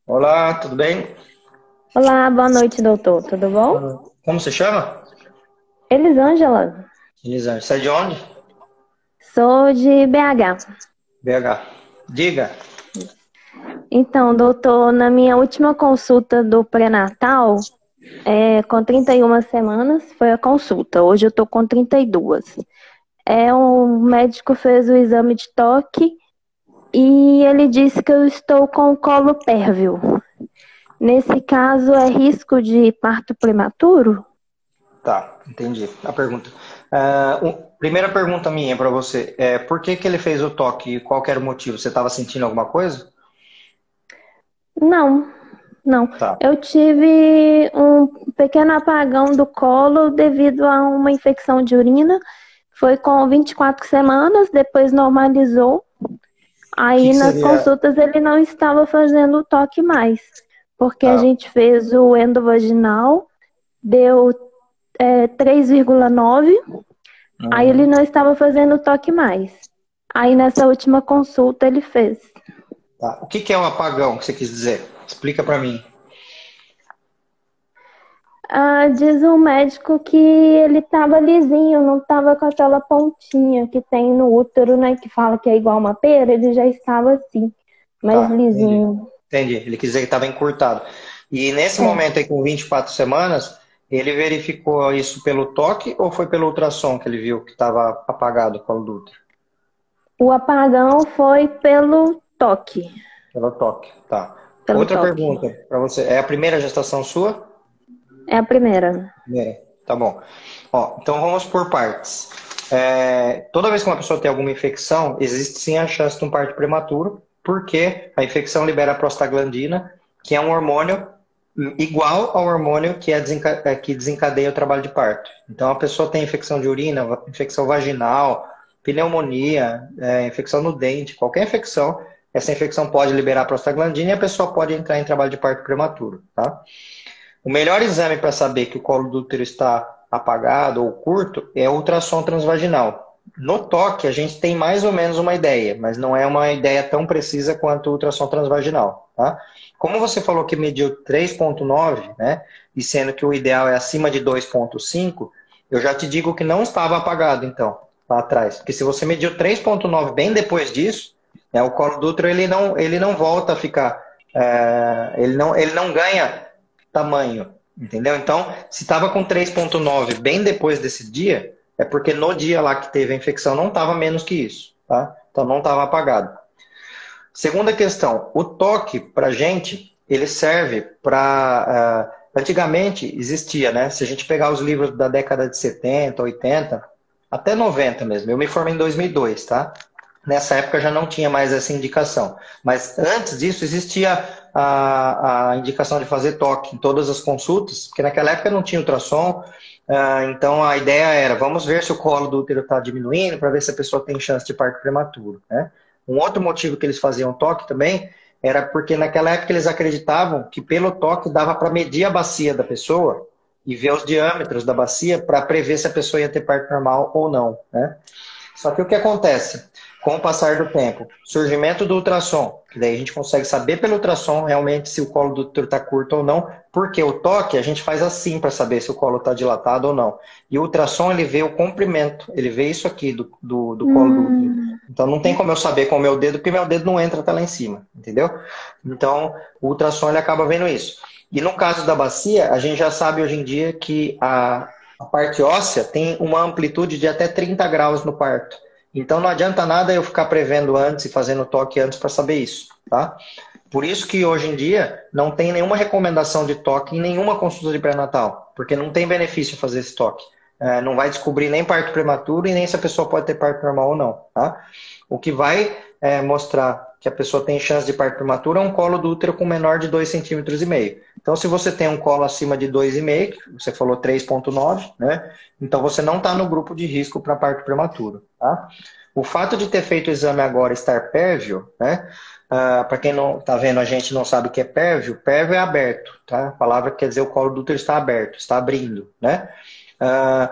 Olá, tudo bem? Olá, boa noite, doutor. Tudo bom? Como você chama? Elisângela. Elisângela. Você é de onde? Sou de BH. BH. Diga. Então, doutor, na minha última consulta do pré-natal, é, com 31 semanas, foi a consulta. Hoje eu tô com 32. É, o médico fez o exame de toque e ele disse que eu estou com o colo pérvio. Nesse caso, é risco de parto prematuro? Tá, entendi a pergunta. Uh, primeira pergunta minha para você é por que, que ele fez o toque? Qual era o motivo? Você estava sentindo alguma coisa? Não, não. Tá. Eu tive um pequeno apagão do colo devido a uma infecção de urina. Foi com 24 semanas, depois normalizou. Aí que nas seria... consultas ele não estava fazendo o toque mais, porque tá. a gente fez o endovaginal, deu é, 3,9. Uhum. Aí ele não estava fazendo toque mais. Aí nessa última consulta ele fez. Tá. O que, que é um apagão que você quis dizer? Explica para mim. Ah, diz o médico que ele estava lisinho, não estava com aquela pontinha que tem no útero, né? Que fala que é igual uma pera, ele já estava assim, mais tá, lisinho. Entendi. entendi. Ele quis dizer que estava encurtado. E nesse é. momento aí, com 24 semanas, ele verificou isso pelo toque ou foi pelo ultrassom que ele viu que estava apagado o colo do útero? O apagão foi pelo toque. Pelo toque, tá. Pelo Outra toque. pergunta para você. É a primeira gestação sua? É a primeira. Primeira, tá bom. Ó, então vamos por partes. É, toda vez que uma pessoa tem alguma infecção, existe sim a chance de um parto prematuro, porque a infecção libera a prostaglandina, que é um hormônio igual ao hormônio que, é desenca é, que desencadeia o trabalho de parto. Então, a pessoa tem infecção de urina, infecção vaginal, pneumonia, é, infecção no dente, qualquer infecção, essa infecção pode liberar prostaglandina e a pessoa pode entrar em trabalho de parto prematuro. Tá? O melhor exame para saber que o colo do útero está apagado ou curto é ultrassom transvaginal. No toque, a gente tem mais ou menos uma ideia, mas não é uma ideia tão precisa quanto o ultrassom transvaginal. Tá? Como você falou que mediu 3,9, né, e sendo que o ideal é acima de 2,5, eu já te digo que não estava apagado, então, lá atrás. Porque se você mediu 3,9 bem depois disso, né, o colo do útero ele não, ele não volta a ficar. É, ele, não, ele não ganha tamanho. Entendeu? Então, se estava com 3,9 bem depois desse dia, é porque no dia lá que teve a infecção não estava menos que isso. Tá? Então não estava apagado. Segunda questão, o toque para gente, ele serve para. Uh, antigamente existia, né? Se a gente pegar os livros da década de 70, 80, até 90 mesmo. Eu me formei em 2002, tá? Nessa época já não tinha mais essa indicação. Mas antes disso existia a, a indicação de fazer toque em todas as consultas, porque naquela época não tinha ultrassom. Uh, então a ideia era, vamos ver se o colo do útero está diminuindo para ver se a pessoa tem chance de parto prematuro. Né? Um outro motivo que eles faziam toque também era porque naquela época eles acreditavam que pelo toque dava para medir a bacia da pessoa e ver os diâmetros da bacia para prever se a pessoa ia ter parto normal ou não. Né? Só que o que acontece? Com o passar do tempo, surgimento do ultrassom, que daí a gente consegue saber pelo ultrassom realmente se o colo do útero está curto ou não, porque o toque a gente faz assim para saber se o colo está dilatado ou não. E o ultrassom ele vê o comprimento, ele vê isso aqui do, do, do colo hum. do útero. Então não tem como eu saber com o meu dedo, porque meu dedo não entra até lá em cima, entendeu? Então o ultrassom ele acaba vendo isso. E no caso da bacia, a gente já sabe hoje em dia que a, a parte óssea tem uma amplitude de até 30 graus no parto. Então não adianta nada eu ficar prevendo antes e fazendo toque antes para saber isso, tá? Por isso que hoje em dia não tem nenhuma recomendação de toque em nenhuma consulta de pré-natal, porque não tem benefício fazer esse toque. É, não vai descobrir nem parto prematuro e nem se a pessoa pode ter parto normal ou não, tá? O que vai é, mostrar que a pessoa tem chance de parto prematuro é um colo do útero com menor de 2,5 centímetros. Então, se você tem um colo acima de 2,5, você falou 3,9, né? Então você não está no grupo de risco para parto prematuro, tá? O fato de ter feito o exame agora estar pérvio, né? Ah, para quem não está vendo, a gente não sabe o que é pérvio. Pérvio é aberto, tá? A palavra quer dizer o colo do útero está aberto, está abrindo, né? Uh,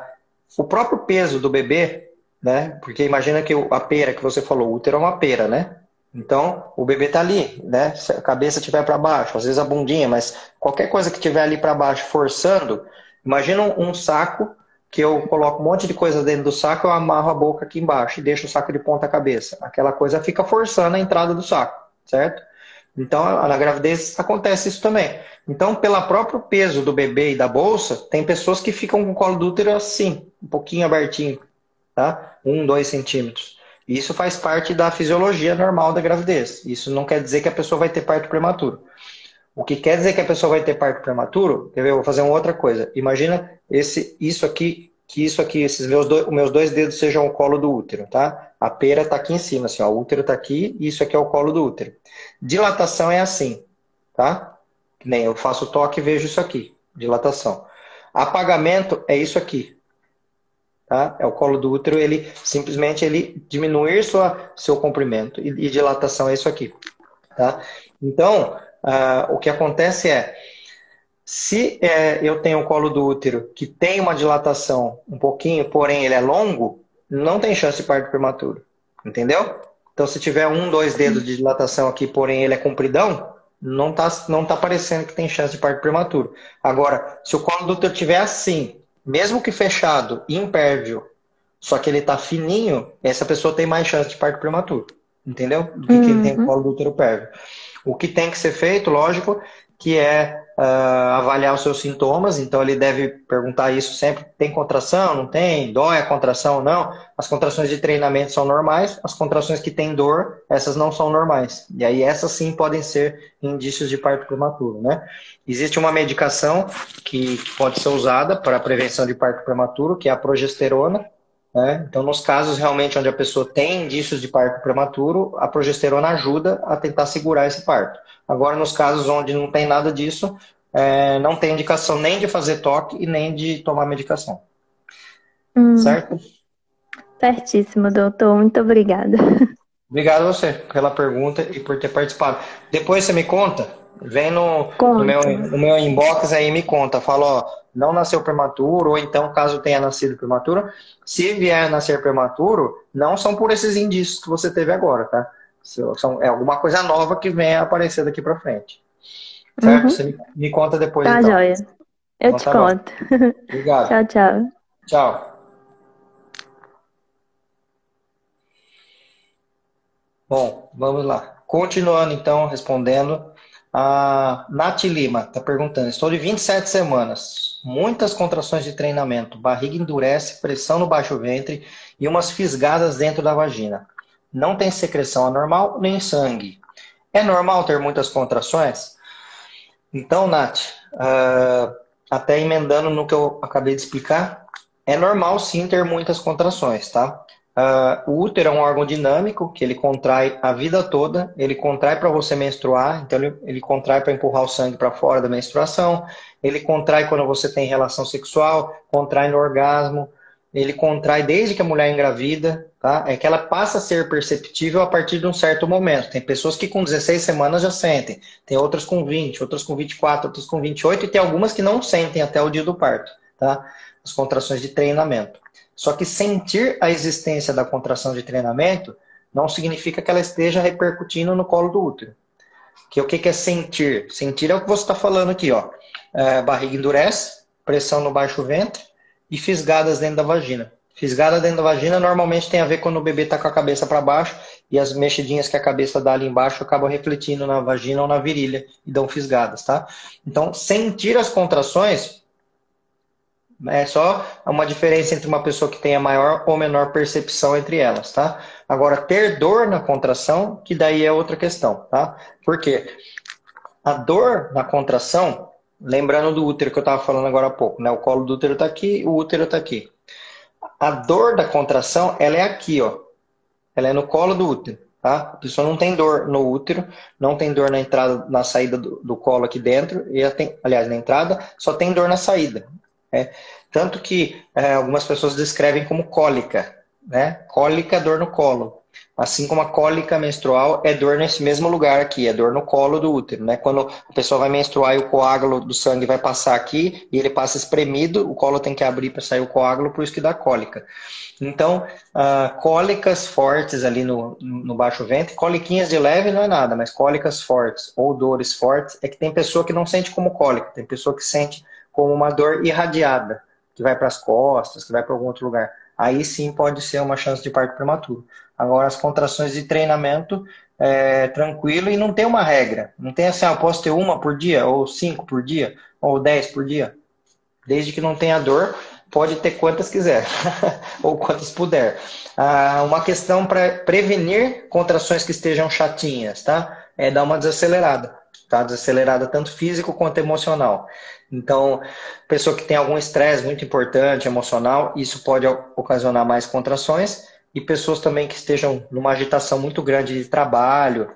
o próprio peso do bebê, né? Porque imagina que a pera que você falou, o útero é uma pera, né? Então, o bebê está ali, né? Se a cabeça estiver para baixo, às vezes a bundinha, mas qualquer coisa que estiver ali para baixo forçando, imagina um saco que eu coloco um monte de coisa dentro do saco, eu amarro a boca aqui embaixo e deixo o saco de ponta cabeça. Aquela coisa fica forçando a entrada do saco, certo? Então, na gravidez acontece isso também. Então, pelo próprio peso do bebê e da bolsa, tem pessoas que ficam com o colo do útero assim, um pouquinho abertinho, tá? Um, dois centímetros. Isso faz parte da fisiologia normal da gravidez. Isso não quer dizer que a pessoa vai ter parto prematuro. O que quer dizer que a pessoa vai ter parto prematuro? Quer ver? Eu vou fazer uma outra coisa. Imagina esse, isso aqui, que isso aqui, esses meus dois, meus dois dedos sejam o colo do útero, tá? A pera está aqui em cima, assim, ó, o útero está aqui e isso aqui é o colo do útero. Dilatação é assim, tá? Nem eu faço toque e vejo isso aqui, dilatação. Apagamento é isso aqui, tá? É o colo do útero, ele simplesmente ele diminuir sua, seu comprimento e, e dilatação é isso aqui, tá? Então, Uh, o que acontece é, se é, eu tenho um colo do útero que tem uma dilatação um pouquinho, porém ele é longo, não tem chance de parto prematuro. Entendeu? Então, se tiver um, dois dedos de dilatação aqui, porém ele é compridão, não está não tá parecendo que tem chance de parto prematuro. Agora, se o colo do útero estiver assim, mesmo que fechado, impérvio, só que ele está fininho, essa pessoa tem mais chance de parto prematuro. Entendeu? Do que uhum. quem tem o colo do útero pérvio. O que tem que ser feito, lógico, que é uh, avaliar os seus sintomas, então ele deve perguntar isso sempre: tem contração? Não tem? Dói a contração ou não? As contrações de treinamento são normais, as contrações que têm dor, essas não são normais. E aí essas sim podem ser indícios de parto prematuro, né? Existe uma medicação que pode ser usada para a prevenção de parto prematuro, que é a progesterona, né? Então, nos casos realmente onde a pessoa tem indícios de parto prematuro, a progesterona ajuda a tentar segurar esse parto. Agora, nos casos onde não tem nada disso, é, não tem indicação nem de fazer toque e nem de tomar medicação. Hum. Certo? Certíssimo, doutor. Muito obrigada. Obrigado a você pela pergunta e por ter participado. Depois você me conta Vem no, no, meu, no meu inbox aí e me conta. Fala, ó, não nasceu prematuro, ou então, caso tenha nascido prematuro, se vier a nascer prematuro, não são por esses indícios que você teve agora, tá? São, é alguma coisa nova que vem aparecer daqui para frente. Certo? Uhum. Você me, me, conta depois. Tá, então. joia. Eu então, te tá conto. Obrigado. tchau, tchau. Tchau. Bom, vamos lá. Continuando então, respondendo. A Nath Lima está perguntando: estou de 27 semanas, muitas contrações de treinamento, barriga endurece, pressão no baixo ventre e umas fisgadas dentro da vagina. Não tem secreção anormal nem sangue. É normal ter muitas contrações? Então, Nath, uh, até emendando no que eu acabei de explicar, é normal sim ter muitas contrações, tá? Uh, o útero é um órgão dinâmico que ele contrai a vida toda, ele contrai para você menstruar, então ele, ele contrai para empurrar o sangue para fora da menstruação, ele contrai quando você tem relação sexual, contrai no orgasmo, ele contrai desde que a mulher engravida, tá? É que ela passa a ser perceptível a partir de um certo momento. Tem pessoas que com 16 semanas já sentem, tem outras com 20, outras com 24, outras com 28 e tem algumas que não sentem até o dia do parto, tá? As contrações de treinamento. Só que sentir a existência da contração de treinamento não significa que ela esteja repercutindo no colo do útero. Que o que é sentir? Sentir é o que você está falando aqui, ó. É, barriga endurece, pressão no baixo ventre e fisgadas dentro da vagina. Fisgada dentro da vagina normalmente tem a ver quando o bebê está com a cabeça para baixo e as mexidinhas que a cabeça dá ali embaixo acabam refletindo na vagina ou na virilha e dão fisgadas, tá? Então, sentir as contrações é só uma diferença entre uma pessoa que tenha maior ou menor percepção entre elas, tá? Agora, ter dor na contração, que daí é outra questão, tá? Por quê? A dor na contração, lembrando do útero que eu estava falando agora há pouco, né? O colo do útero está aqui, o útero está aqui. A dor da contração, ela é aqui, ó. Ela é no colo do útero, tá? A pessoa não tem dor no útero, não tem dor na entrada, na saída do, do colo aqui dentro, e tem, aliás, na entrada, só tem dor na saída. É, tanto que é, algumas pessoas descrevem como cólica, né? Cólica, dor no colo. Assim como a cólica menstrual é dor nesse mesmo lugar aqui, é dor no colo do útero, né? Quando a pessoa vai menstruar e o coágulo do sangue vai passar aqui e ele passa espremido, o colo tem que abrir para sair o coágulo, por isso que dá cólica. Então, uh, cólicas fortes ali no, no baixo ventre, coliquinhas de leve não é nada, mas cólicas fortes ou dores fortes é que tem pessoa que não sente como cólica, tem pessoa que sente como uma dor irradiada, que vai para as costas, que vai para algum outro lugar. Aí sim pode ser uma chance de parto prematuro. Agora, as contrações de treinamento, é, tranquilo e não tem uma regra. Não tem assim, ah, eu posso ter uma por dia, ou cinco por dia, ou dez por dia. Desde que não tenha dor, pode ter quantas quiser, ou quantas puder. Ah, uma questão para prevenir contrações que estejam chatinhas, tá? É dar uma desacelerada, tá? Desacelerada tanto físico quanto emocional. Então, pessoa que tem algum estresse muito importante, emocional, isso pode ocasionar mais contrações. E pessoas também que estejam numa agitação muito grande de trabalho,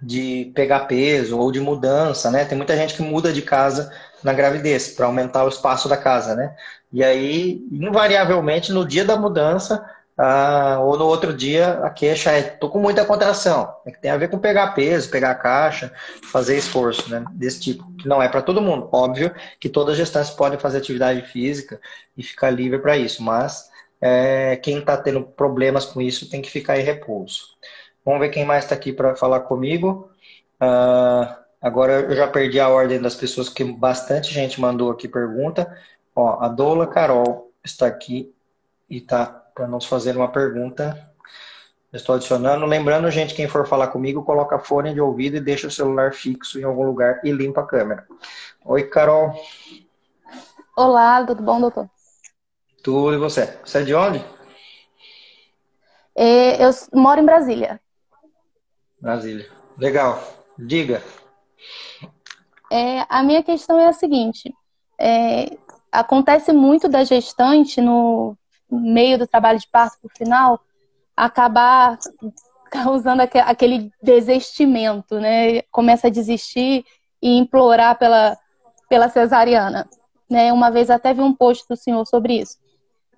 de pegar peso ou de mudança, né? Tem muita gente que muda de casa na gravidez para aumentar o espaço da casa, né? E aí, invariavelmente, no dia da mudança, ah, ou no outro dia a queixa é tô com muita contração. É que tem a ver com pegar peso, pegar caixa, fazer esforço, né? Desse tipo. Que não é para todo mundo. Óbvio que todas as gestantes podem fazer atividade física e ficar livre para isso, mas é, quem está tendo problemas com isso tem que ficar em repouso. Vamos ver quem mais está aqui para falar comigo. Ah, agora eu já perdi a ordem das pessoas que bastante gente mandou aqui pergunta. Ó, a Dola Carol está aqui e está para nos fazer uma pergunta. Estou adicionando. Lembrando, gente, quem for falar comigo, coloca fone de ouvido e deixa o celular fixo em algum lugar e limpa a câmera. Oi, Carol. Olá, tudo bom, doutor? Tudo e você? Você é de onde? É, eu moro em Brasília. Brasília. Legal. Diga. É, a minha questão é a seguinte: é, acontece muito da gestante no meio do trabalho de parto por final, acabar causando aquele desistimento, né? Começa a desistir e implorar pela, pela cesariana. Né? Uma vez até vi um post do senhor sobre isso.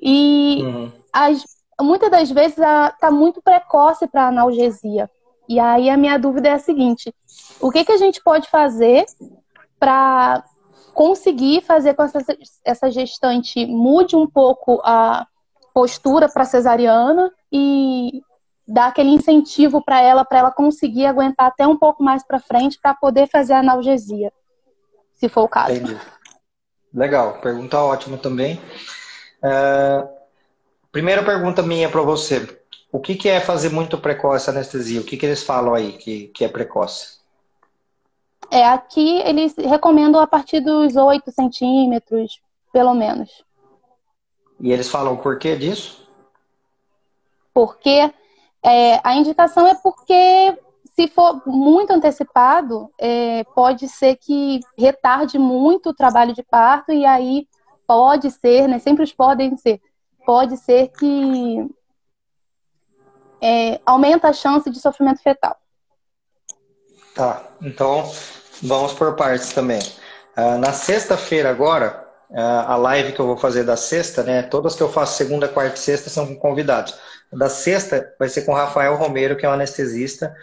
E uhum. as, muitas das vezes está muito precoce para analgesia. E aí a minha dúvida é a seguinte: o que, que a gente pode fazer para conseguir fazer com essa, essa gestante mude um pouco a postura para cesariana e dar aquele incentivo para ela, para ela conseguir aguentar até um pouco mais para frente para poder fazer a analgesia, se for o caso. Entendi. Legal, pergunta ótima também. Uh, primeira pergunta minha para você: o que, que, é fazer muito precoce anestesia? O que, que eles falam aí que, que é precoce? É, aqui eles recomendam a partir dos 8 centímetros, pelo menos. E eles falam o porquê disso? Porque é, a indicação é porque se for muito antecipado, é, pode ser que retarde muito o trabalho de parto e aí pode ser, né? Sempre podem ser, pode ser que é, aumenta a chance de sofrimento fetal. Tá, então vamos por partes também. Uh, na sexta-feira agora, a live que eu vou fazer da sexta, né? Todas que eu faço segunda, quarta e sexta são com convidados. Da sexta vai ser com o Rafael Romero, que é um anestesista,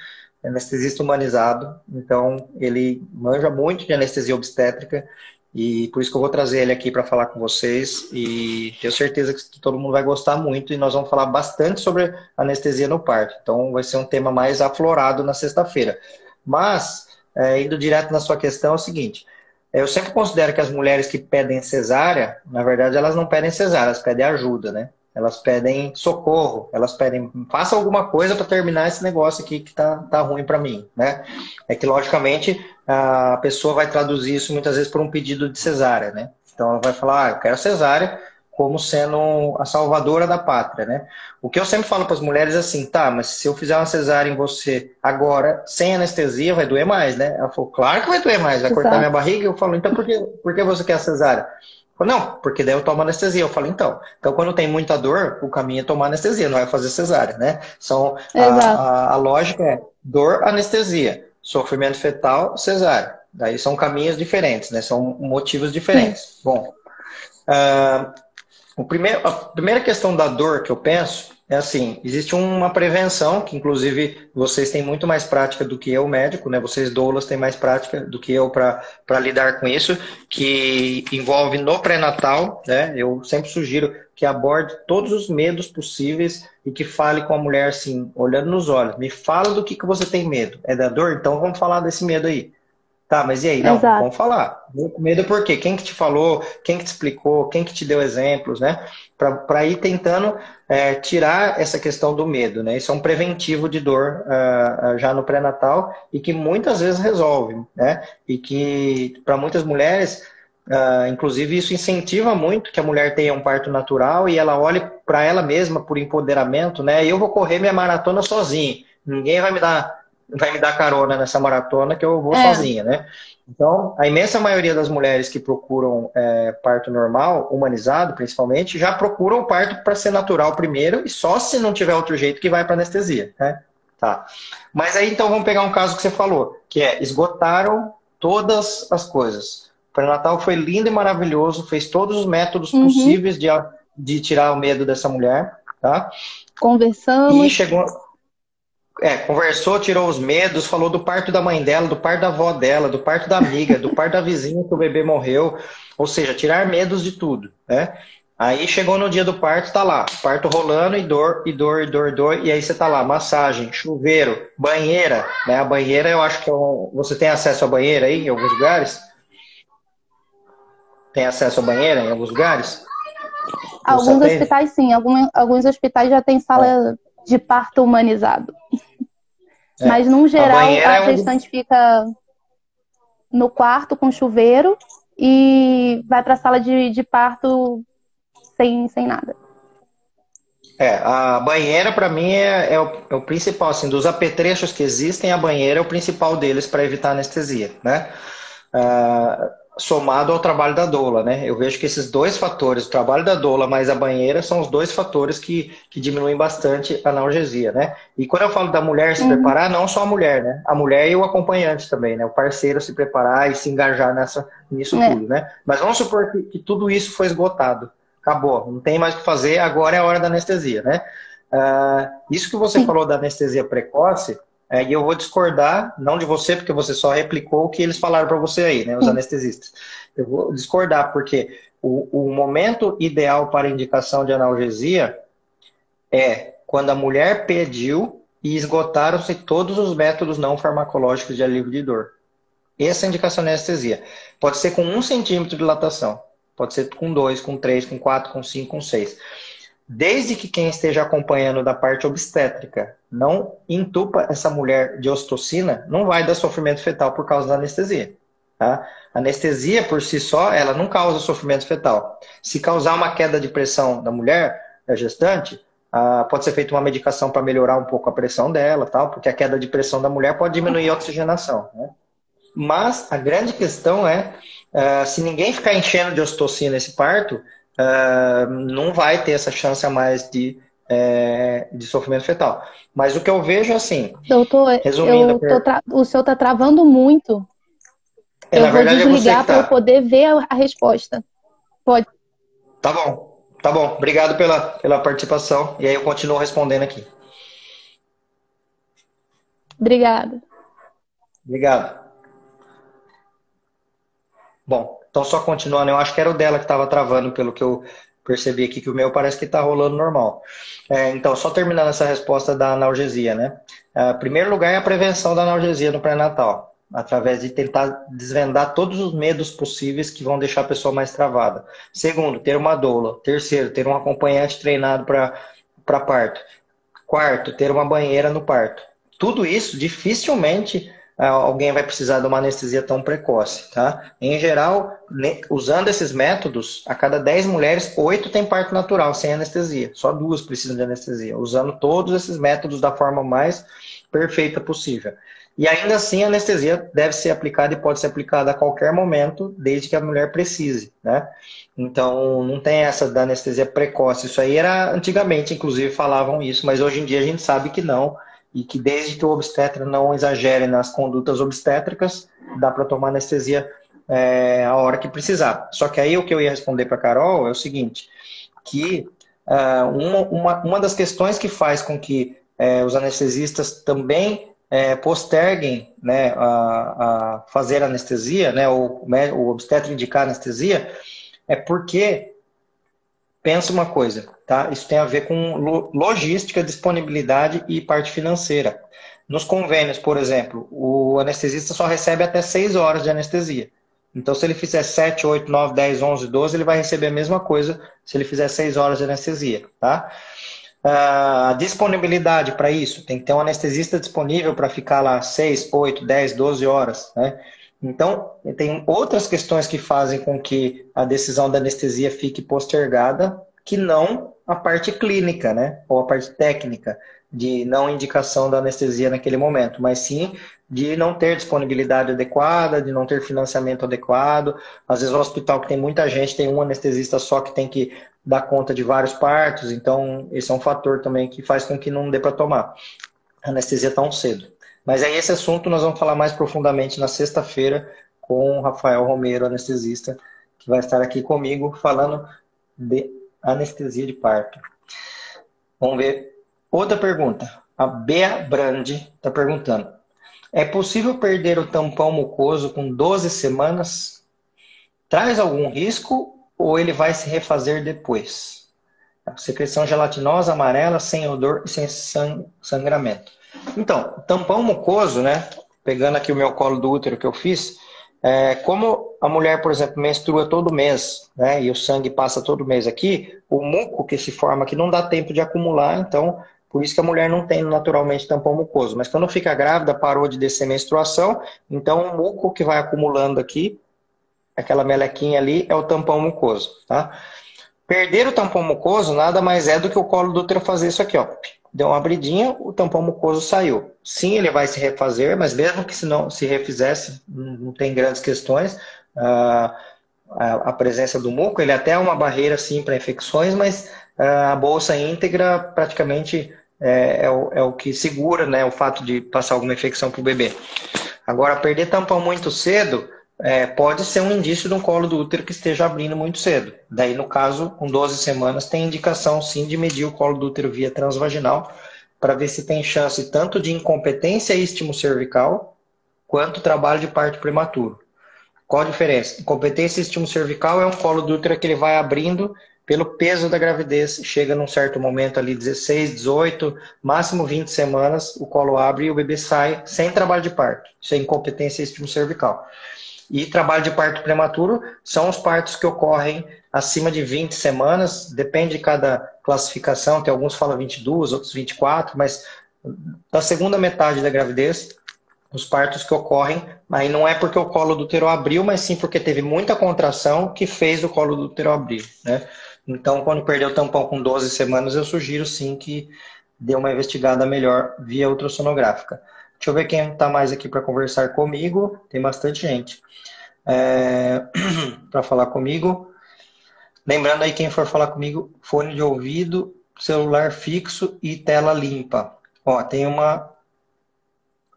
anestesista humanizado. Então, ele manja muito de anestesia obstétrica e por isso que eu vou trazer ele aqui para falar com vocês e tenho certeza que todo mundo vai gostar muito e nós vamos falar bastante sobre anestesia no parto. Então, vai ser um tema mais aflorado na sexta-feira. Mas, é, indo direto na sua questão, é o seguinte: eu sempre considero que as mulheres que pedem cesárea, na verdade, elas não pedem cesárea, elas pedem ajuda, né? Elas pedem socorro, elas pedem, faça alguma coisa para terminar esse negócio aqui que tá, tá ruim para mim, né? É que, logicamente, a pessoa vai traduzir isso muitas vezes por um pedido de cesárea, né? Então ela vai falar, ah, eu quero cesárea, como sendo a salvadora da pátria, né? O que eu sempre falo para as mulheres é assim, tá, mas se eu fizer uma cesárea em você agora, sem anestesia, vai doer mais, né? Ela falou, claro que vai doer mais, vai Exato. cortar minha barriga. Eu falo, então por que, por que você quer a cesárea? Falei, não, porque daí eu tomo anestesia. Eu falei, então. Então, quando tem muita dor, o caminho é tomar anestesia, não é fazer cesárea, né? São, a, a, a lógica é dor, anestesia. Sofrimento fetal, cesárea. Daí são caminhos diferentes, né? São motivos diferentes. Sim. Bom, uh, primeiro, a primeira questão da dor que eu penso é assim, existe uma prevenção, que inclusive vocês têm muito mais prática do que eu, médico, né? Vocês doulas têm mais prática do que eu para lidar com isso, que envolve no pré-natal, né? Eu sempre sugiro que aborde todos os medos possíveis e que fale com a mulher assim, olhando nos olhos. Me fala do que, que você tem medo. É da dor? Então vamos falar desse medo aí. Tá, mas e aí? Não, Exato. vamos falar. Medo por quê? Quem que te falou? Quem que te explicou? Quem que te deu exemplos, né? Para ir tentando é, tirar essa questão do medo, né? Isso é um preventivo de dor uh, já no pré-natal e que muitas vezes resolve, né? E que para muitas mulheres, uh, inclusive isso incentiva muito que a mulher tenha um parto natural e ela olhe para ela mesma por empoderamento, né? Eu vou correr minha maratona sozinha. Ninguém vai me dar vai me dar carona nessa maratona que eu vou é. sozinha, né? Então, a imensa maioria das mulheres que procuram é, parto normal, humanizado principalmente, já procuram o parto para ser natural primeiro e só se não tiver outro jeito que vai para anestesia, né? Tá. Mas aí então vamos pegar um caso que você falou, que é esgotaram todas as coisas. O pré-natal foi lindo e maravilhoso, fez todos os métodos uhum. possíveis de, de tirar o medo dessa mulher, tá? Conversamos. E chegou, é, conversou, tirou os medos, falou do parto da mãe dela, do parto da avó dela, do parto da amiga, do parto da vizinha que o bebê morreu. Ou seja, tirar medos de tudo, né? Aí chegou no dia do parto, tá lá, parto rolando e dor, e dor, e dor, e dor, e aí você tá lá, massagem, chuveiro, banheira, né? A banheira eu acho que é um... você tem acesso à banheira aí em alguns lugares? Tem acesso à banheira em alguns lugares? Alguns hospitais sim, alguns, alguns hospitais já tem sala é. De parto humanizado. É. Mas, no geral, a, a gestante é um... fica no quarto com chuveiro e vai para a sala de, de parto sem, sem nada. É, a banheira para mim é, é, o, é, o, principal, assim, dos apetrechos que existem, a banheira é o principal deles para evitar anestesia, né? Uh, somado ao trabalho da doula, né? Eu vejo que esses dois fatores, o trabalho da doula mais a banheira, são os dois fatores que, que diminuem bastante a analgesia, né? E quando eu falo da mulher se uhum. preparar, não só a mulher, né? A mulher e o acompanhante também, né? O parceiro se preparar e se engajar nessa, nisso é. tudo, né? Mas vamos supor que, que, tudo isso foi esgotado. Acabou, não tem mais o que fazer, agora é a hora da anestesia, né? Uh, isso que você Sim. falou da anestesia precoce, é, e eu vou discordar, não de você, porque você só replicou o que eles falaram para você aí, né, os anestesistas. Eu vou discordar, porque o, o momento ideal para indicação de analgesia é quando a mulher pediu e esgotaram-se todos os métodos não farmacológicos de alívio de dor. Essa é a indicação de anestesia. Pode ser com um centímetro de dilatação. Pode ser com dois, com três, com quatro, com cinco, com seis. Desde que quem esteja acompanhando da parte obstétrica não entupa essa mulher de ostocina, não vai dar sofrimento fetal por causa da anestesia. Tá? Anestesia por si só, ela não causa sofrimento fetal. Se causar uma queda de pressão da mulher, da gestante, ah, pode ser feita uma medicação para melhorar um pouco a pressão dela, tal, porque a queda de pressão da mulher pode diminuir a oxigenação. Né? Mas a grande questão é, uh, se ninguém ficar enchendo de ocitocina nesse parto, uh, não vai ter essa chance a mais de, é, de sofrimento fetal. Mas o que eu vejo é assim. Doutor, resumindo, eu tra... o senhor está travando muito. É, eu vou verdade, é desligar para eu poder ver a resposta. Pode. Tá bom. Tá bom, obrigado pela, pela participação. E aí eu continuo respondendo aqui. Obrigada. Obrigado. Bom, então só continuando, eu acho que era o dela que estava travando, pelo que eu percebi aqui, que o meu parece que está rolando normal. É, então, só terminando essa resposta da analgesia, né? É, primeiro lugar é a prevenção da analgesia no pré-natal através de tentar desvendar todos os medos possíveis que vão deixar a pessoa mais travada. Segundo, ter uma doula. Terceiro, ter um acompanhante treinado para parto. Quarto, ter uma banheira no parto. Tudo isso dificilmente alguém vai precisar de uma anestesia tão precoce, tá? Em geral, usando esses métodos, a cada 10 mulheres, 8 têm parto natural, sem anestesia. Só duas precisam de anestesia, usando todos esses métodos da forma mais perfeita possível. E ainda assim, a anestesia deve ser aplicada e pode ser aplicada a qualquer momento, desde que a mulher precise, né? Então, não tem essa da anestesia precoce. Isso aí era antigamente, inclusive, falavam isso, mas hoje em dia a gente sabe que não. E que desde que o obstetra não exagere nas condutas obstétricas, dá para tomar anestesia é, a hora que precisar. Só que aí o que eu ia responder para Carol é o seguinte: que uh, uma, uma, uma das questões que faz com que é, os anestesistas também é, posterguem né, a, a, fazer anestesia, né, ou o obstetra indicar anestesia, é porque, pensa uma coisa, tá? isso tem a ver com logística, disponibilidade e parte financeira. Nos convênios, por exemplo, o anestesista só recebe até 6 horas de anestesia. Então, se ele fizer 7, 8, 9, 10, 11, 12, ele vai receber a mesma coisa se ele fizer 6 horas de anestesia, tá? a disponibilidade para isso. Tem que ter um anestesista disponível para ficar lá 6, 8, 10, 12 horas. Né? Então, tem outras questões que fazem com que a decisão da anestesia fique postergada, que não a parte clínica, né? ou a parte técnica de não indicação da anestesia naquele momento, mas sim de não ter disponibilidade adequada, de não ter financiamento adequado. Às vezes o hospital que tem muita gente tem um anestesista só que tem que dar conta de vários partos, então esse é um fator também que faz com que não dê para tomar anestesia tão cedo. Mas aí esse assunto nós vamos falar mais profundamente na sexta-feira com o Rafael Romero, anestesista, que vai estar aqui comigo falando de anestesia de parto. Vamos ver outra pergunta. A Bea Brandi está perguntando: é possível perder o tampão mucoso com 12 semanas? Traz algum risco ou ele vai se refazer depois? Secreção gelatinosa, amarela, sem odor e sem sangramento. Então, tampão mucoso, né? Pegando aqui o meu colo do útero que eu fiz, é, como a mulher, por exemplo, menstrua todo mês, né? E o sangue passa todo mês aqui, o muco que se forma aqui não dá tempo de acumular, então por isso que a mulher não tem naturalmente tampão mucoso. Mas quando fica grávida, parou de descer menstruação, então o muco que vai acumulando aqui, aquela melequinha ali, é o tampão mucoso. Tá? Perder o tampão mucoso nada mais é do que o colo do útero fazer isso aqui, ó. Deu uma abridinha, o tampão mucoso saiu. Sim, ele vai se refazer, mas mesmo que se não se refizesse, não tem grandes questões. Ah, a presença do muco, ele até é uma barreira sim para infecções, mas ah, a bolsa íntegra praticamente é, é, o, é o que segura né, o fato de passar alguma infecção para o bebê. Agora, perder tampão muito cedo é, pode ser um indício de um colo do útero que esteja abrindo muito cedo. Daí, no caso, com 12 semanas, tem indicação sim de medir o colo do útero via transvaginal para ver se tem chance tanto de incompetência estímulo cervical, quanto trabalho de parto prematuro. Qual a diferença? Incompetência estímulo cervical é um colo do útero que ele vai abrindo pelo peso da gravidez, chega num certo momento ali, 16, 18, máximo 20 semanas, o colo abre e o bebê sai sem trabalho de parto. Isso é incompetência estímulo cervical. E trabalho de parto prematuro são os partos que ocorrem acima de 20 semanas, depende de cada classificação, tem alguns falam 22, outros 24, mas da segunda metade da gravidez, os partos que ocorrem, aí não é porque o colo do útero abriu, mas sim porque teve muita contração que fez o colo do útero abrir, né? Então, quando perdeu o tampão com 12 semanas, eu sugiro sim que dê uma investigada melhor via ultrassonográfica. Deixa eu ver quem está mais aqui para conversar comigo. Tem bastante gente é... para falar comigo. Lembrando aí, quem for falar comigo, fone de ouvido, celular fixo e tela limpa. Ó, tem uma.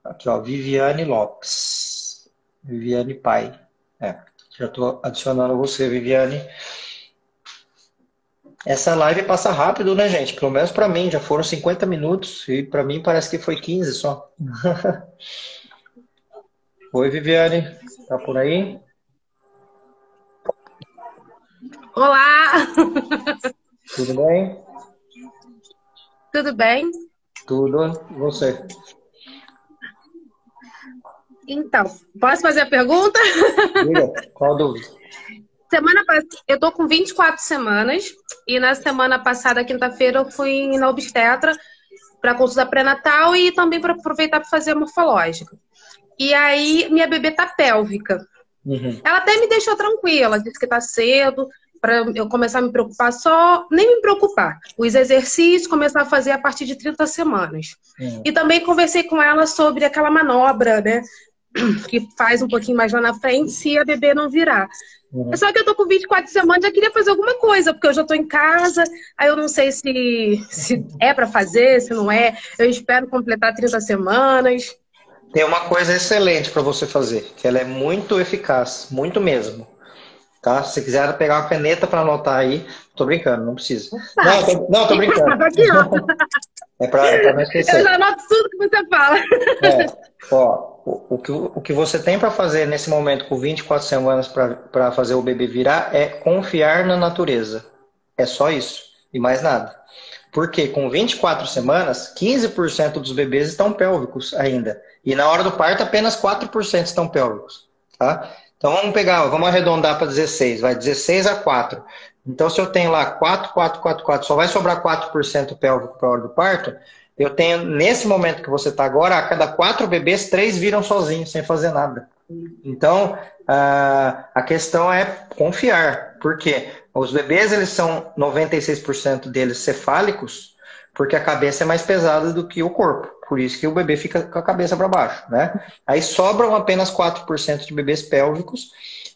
Aqui, ó, Viviane Lopes. Viviane Pai. É, já estou adicionando você, Viviane. Essa live passa rápido, né, gente? Pelo menos para mim, já foram 50 minutos e para mim parece que foi 15 só. Oi, Viviane, tá por aí? Olá! Tudo bem? Tudo bem? Tudo. Você? Então, posso fazer a pergunta? Diga, qual dúvida? Semana eu tô com 24 semanas e na semana passada, quinta-feira, eu fui na obstetra para consulta pré-natal e também para aproveitar para fazer a morfológica. E aí minha bebê tá pélvica. Uhum. Ela até me deixou tranquila, disse que tá cedo para eu começar a me preocupar só, nem me preocupar. Os exercícios começar a fazer a partir de 30 semanas. Uhum. E também conversei com ela sobre aquela manobra, né? Que faz um pouquinho mais lá na frente se a bebê não virar. Uhum. Só que eu tô com 24 semanas, já queria fazer alguma coisa, porque eu já tô em casa, aí eu não sei se, se é para fazer, se não é. Eu espero completar 30 semanas. Tem uma coisa excelente para você fazer, que ela é muito eficaz, muito mesmo. Tá? Se quiser pegar uma caneta para anotar aí, tô brincando, não precisa. Não, tô, não, tô brincando. é para é não esquecer. Eu já anoto tudo que você fala. É, ó, o, que, o que você tem para fazer nesse momento com 24 semanas para fazer o bebê virar é confiar na natureza. É só isso. E mais nada. Porque com 24 semanas, 15% dos bebês estão pélvicos ainda. E na hora do parto, apenas 4% estão pélvicos. Tá? Então vamos pegar, vamos arredondar para 16, vai 16 a 4. Então se eu tenho lá 4, 4, 4, 4, só vai sobrar 4% pélvico para a hora do parto, eu tenho, nesse momento que você está agora, a cada quatro bebês, três viram sozinhos, sem fazer nada. Então, a questão é confiar. Por quê? Os bebês, eles são 96% deles cefálicos, porque a cabeça é mais pesada do que o corpo. Por isso que o bebê fica com a cabeça para baixo, né? Aí sobram apenas 4% de bebês pélvicos,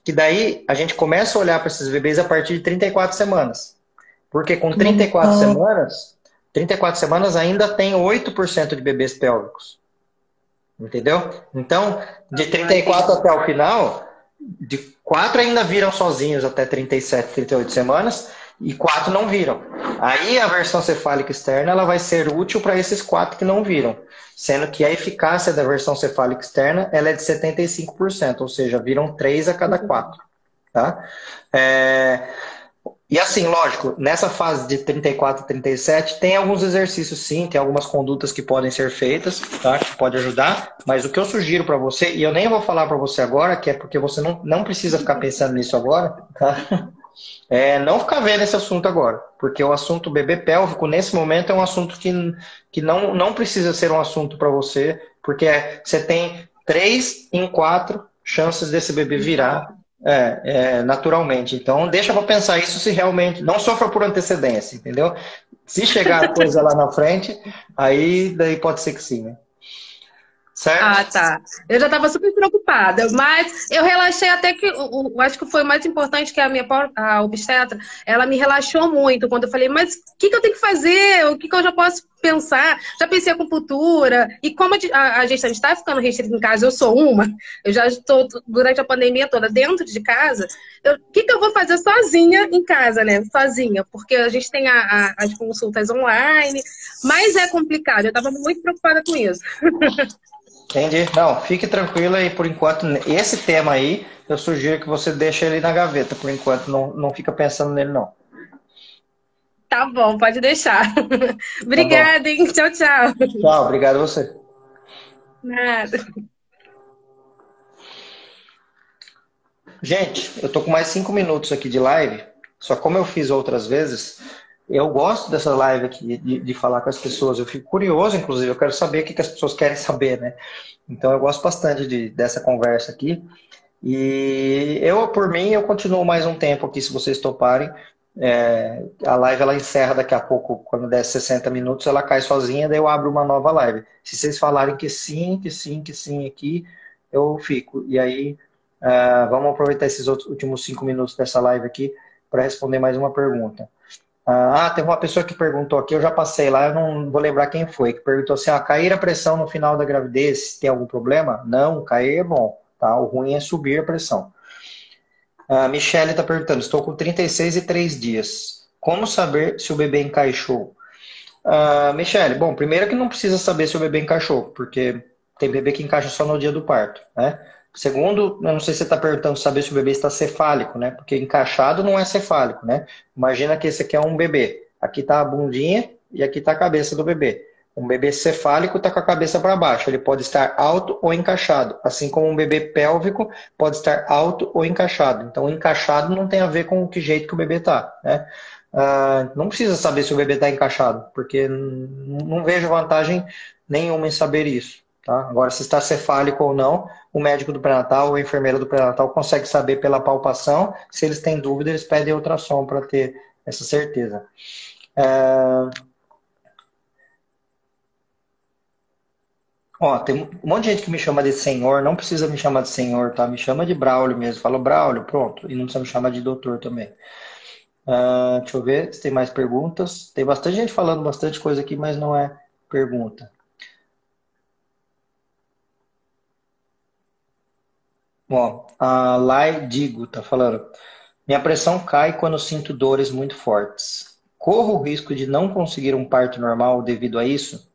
que daí a gente começa a olhar para esses bebês a partir de 34 semanas. Porque com 34 semanas, 34 semanas ainda tem 8% de bebês pélvicos. Entendeu? Então, de 34 até o final, de 4 ainda viram sozinhos até 37, 38 semanas e 4 não viram. Aí a versão cefálica externa ela vai ser útil para esses 4 que não viram, sendo que a eficácia da versão cefálica externa ela é de 75%, ou seja, viram 3 a cada 4. Tá? É... E assim, lógico, nessa fase de 34 e 37, tem alguns exercícios sim, tem algumas condutas que podem ser feitas, tá? Que pode ajudar, mas o que eu sugiro para você, e eu nem vou falar para você agora, que é porque você não, não precisa ficar pensando nisso agora, tá? É não ficar vendo esse assunto agora, porque o assunto bebê pélvico, nesse momento, é um assunto que, que não, não precisa ser um assunto para você, porque você tem três em quatro chances desse bebê virar é, é, naturalmente. Então, deixa para pensar isso se realmente. Não sofra por antecedência, entendeu? Se chegar a coisa lá na frente, aí daí pode ser que sim, né? Certo? Ah, tá. Eu já estava super preocupada, mas eu relaxei até que, eu, acho que foi mais importante que a minha a obstetra, ela me relaxou muito quando eu falei, mas o que, que eu tenho que fazer? O que, que eu já posso pensar? Já pensei com futura e como a, a está ficando restrita em casa, eu sou uma, eu já estou durante a pandemia toda dentro de casa, o que, que eu vou fazer sozinha em casa, né? Sozinha, porque a gente tem a, a, as consultas online, mas é complicado, eu estava muito preocupada com isso. Entendi. Não, fique tranquila e por enquanto, esse tema aí, eu sugiro que você deixe ele na gaveta, por enquanto, não, não fica pensando nele, não. Tá bom, pode deixar. Obrigada, tá hein? Tchau, tchau. Tchau, obrigado a você. Nada. Gente, eu tô com mais cinco minutos aqui de live, só como eu fiz outras vezes, eu gosto dessa live aqui, de, de, falar com as pessoas. Eu fico curioso, inclusive, eu quero saber o que, que as pessoas querem saber, né? Então, eu gosto bastante de, dessa conversa aqui. E eu, por mim, eu continuo mais um tempo aqui, se vocês toparem. É, a live ela encerra daqui a pouco, quando der 60 minutos, ela cai sozinha, daí eu abro uma nova live. Se vocês falarem que sim, que sim, que sim aqui, eu fico. E aí, uh, vamos aproveitar esses outros, últimos cinco minutos dessa live aqui para responder mais uma pergunta. Ah, teve uma pessoa que perguntou aqui, eu já passei lá, eu não vou lembrar quem foi, que perguntou assim, ah, cair a pressão no final da gravidez, tem algum problema? Não, cair é bom, tá? O ruim é subir a pressão. A Michelle está perguntando, estou com 36 e 3 dias. Como saber se o bebê encaixou? Uh, Michele, bom, primeiro que não precisa saber se o bebê encaixou, porque tem bebê que encaixa só no dia do parto, né? Segundo, eu não sei se você está perguntando saber se o bebê está cefálico, né? Porque encaixado não é cefálico, né? Imagina que esse aqui é um bebê. Aqui está a bundinha e aqui está a cabeça do bebê. Um bebê cefálico está com a cabeça para baixo. Ele pode estar alto ou encaixado. Assim como um bebê pélvico pode estar alto ou encaixado. Então, encaixado não tem a ver com que jeito que o bebê está, né? Ah, não precisa saber se o bebê está encaixado, porque não vejo vantagem nenhuma em saber isso. Tá? Agora, se está cefálico ou não, o médico do pré-natal ou a enfermeira do pré-natal consegue saber pela palpação. Se eles têm dúvida, eles pedem ultrassom para ter essa certeza. É... Ó, tem um monte de gente que me chama de senhor, não precisa me chamar de senhor, tá? Me chama de Braulio mesmo. Fala Braulio, pronto. E não precisa me chamar de doutor também. Uh, deixa eu ver se tem mais perguntas. Tem bastante gente falando bastante coisa aqui, mas não é pergunta. Bom, a Lai Digo tá falando. Minha pressão cai quando sinto dores muito fortes. Corro o risco de não conseguir um parto normal devido a isso?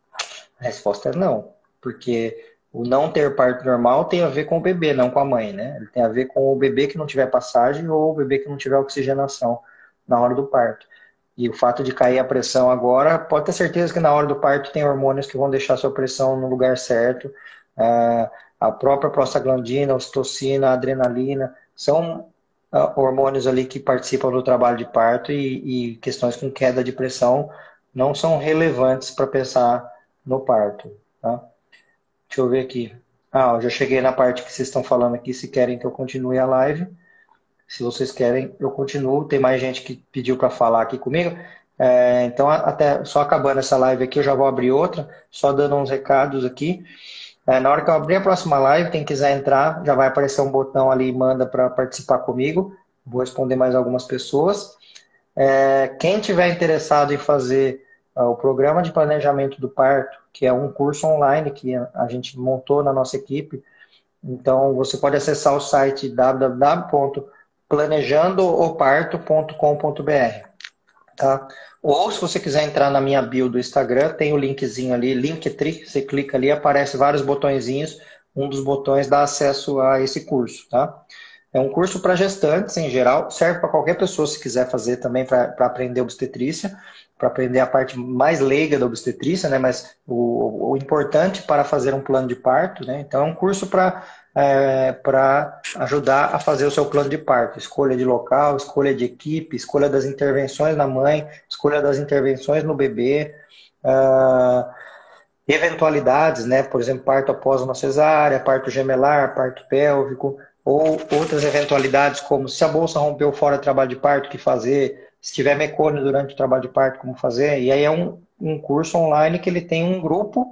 A resposta é não, porque o não ter parto normal tem a ver com o bebê, não com a mãe, né? Ele tem a ver com o bebê que não tiver passagem ou o bebê que não tiver oxigenação na hora do parto. E o fato de cair a pressão agora, pode ter certeza que na hora do parto tem hormônios que vão deixar sua pressão no lugar certo. Uh, a própria prostaglandina, a ocitocina, a adrenalina, são uh, hormônios ali que participam do trabalho de parto e, e questões com queda de pressão não são relevantes para pensar no parto. Tá? Deixa eu ver aqui. Ah, eu já cheguei na parte que vocês estão falando aqui, se querem que eu continue a live. Se vocês querem, eu continuo. Tem mais gente que pediu para falar aqui comigo. É, então, até só acabando essa live aqui, eu já vou abrir outra, só dando uns recados aqui. É, na hora que eu abrir a próxima live, quem quiser entrar, já vai aparecer um botão ali, manda para participar comigo. Vou responder mais algumas pessoas. É, quem tiver interessado em fazer uh, o programa de planejamento do parto, que é um curso online que a gente montou na nossa equipe, então você pode acessar o site www.planejandooparto.com.br. Tá? Ou se você quiser entrar na minha bio do Instagram, tem o linkzinho ali, Linktree, você clica ali, aparece vários botõezinhos, um dos botões dá acesso a esse curso, tá? É um curso para gestantes em geral, serve para qualquer pessoa se quiser fazer também para aprender obstetrícia, para aprender a parte mais leiga da obstetrícia, né? Mas o, o importante para fazer um plano de parto, né? Então é um curso para é, para ajudar a fazer o seu plano de parto. Escolha de local, escolha de equipe, escolha das intervenções na mãe, escolha das intervenções no bebê, uh, eventualidades, né? Por exemplo, parto após uma cesárea, parto gemelar, parto pélvico, ou outras eventualidades como se a bolsa rompeu fora do trabalho de parto, o que fazer, se tiver mecônio durante o trabalho de parto, como fazer. E aí é um, um curso online que ele tem um grupo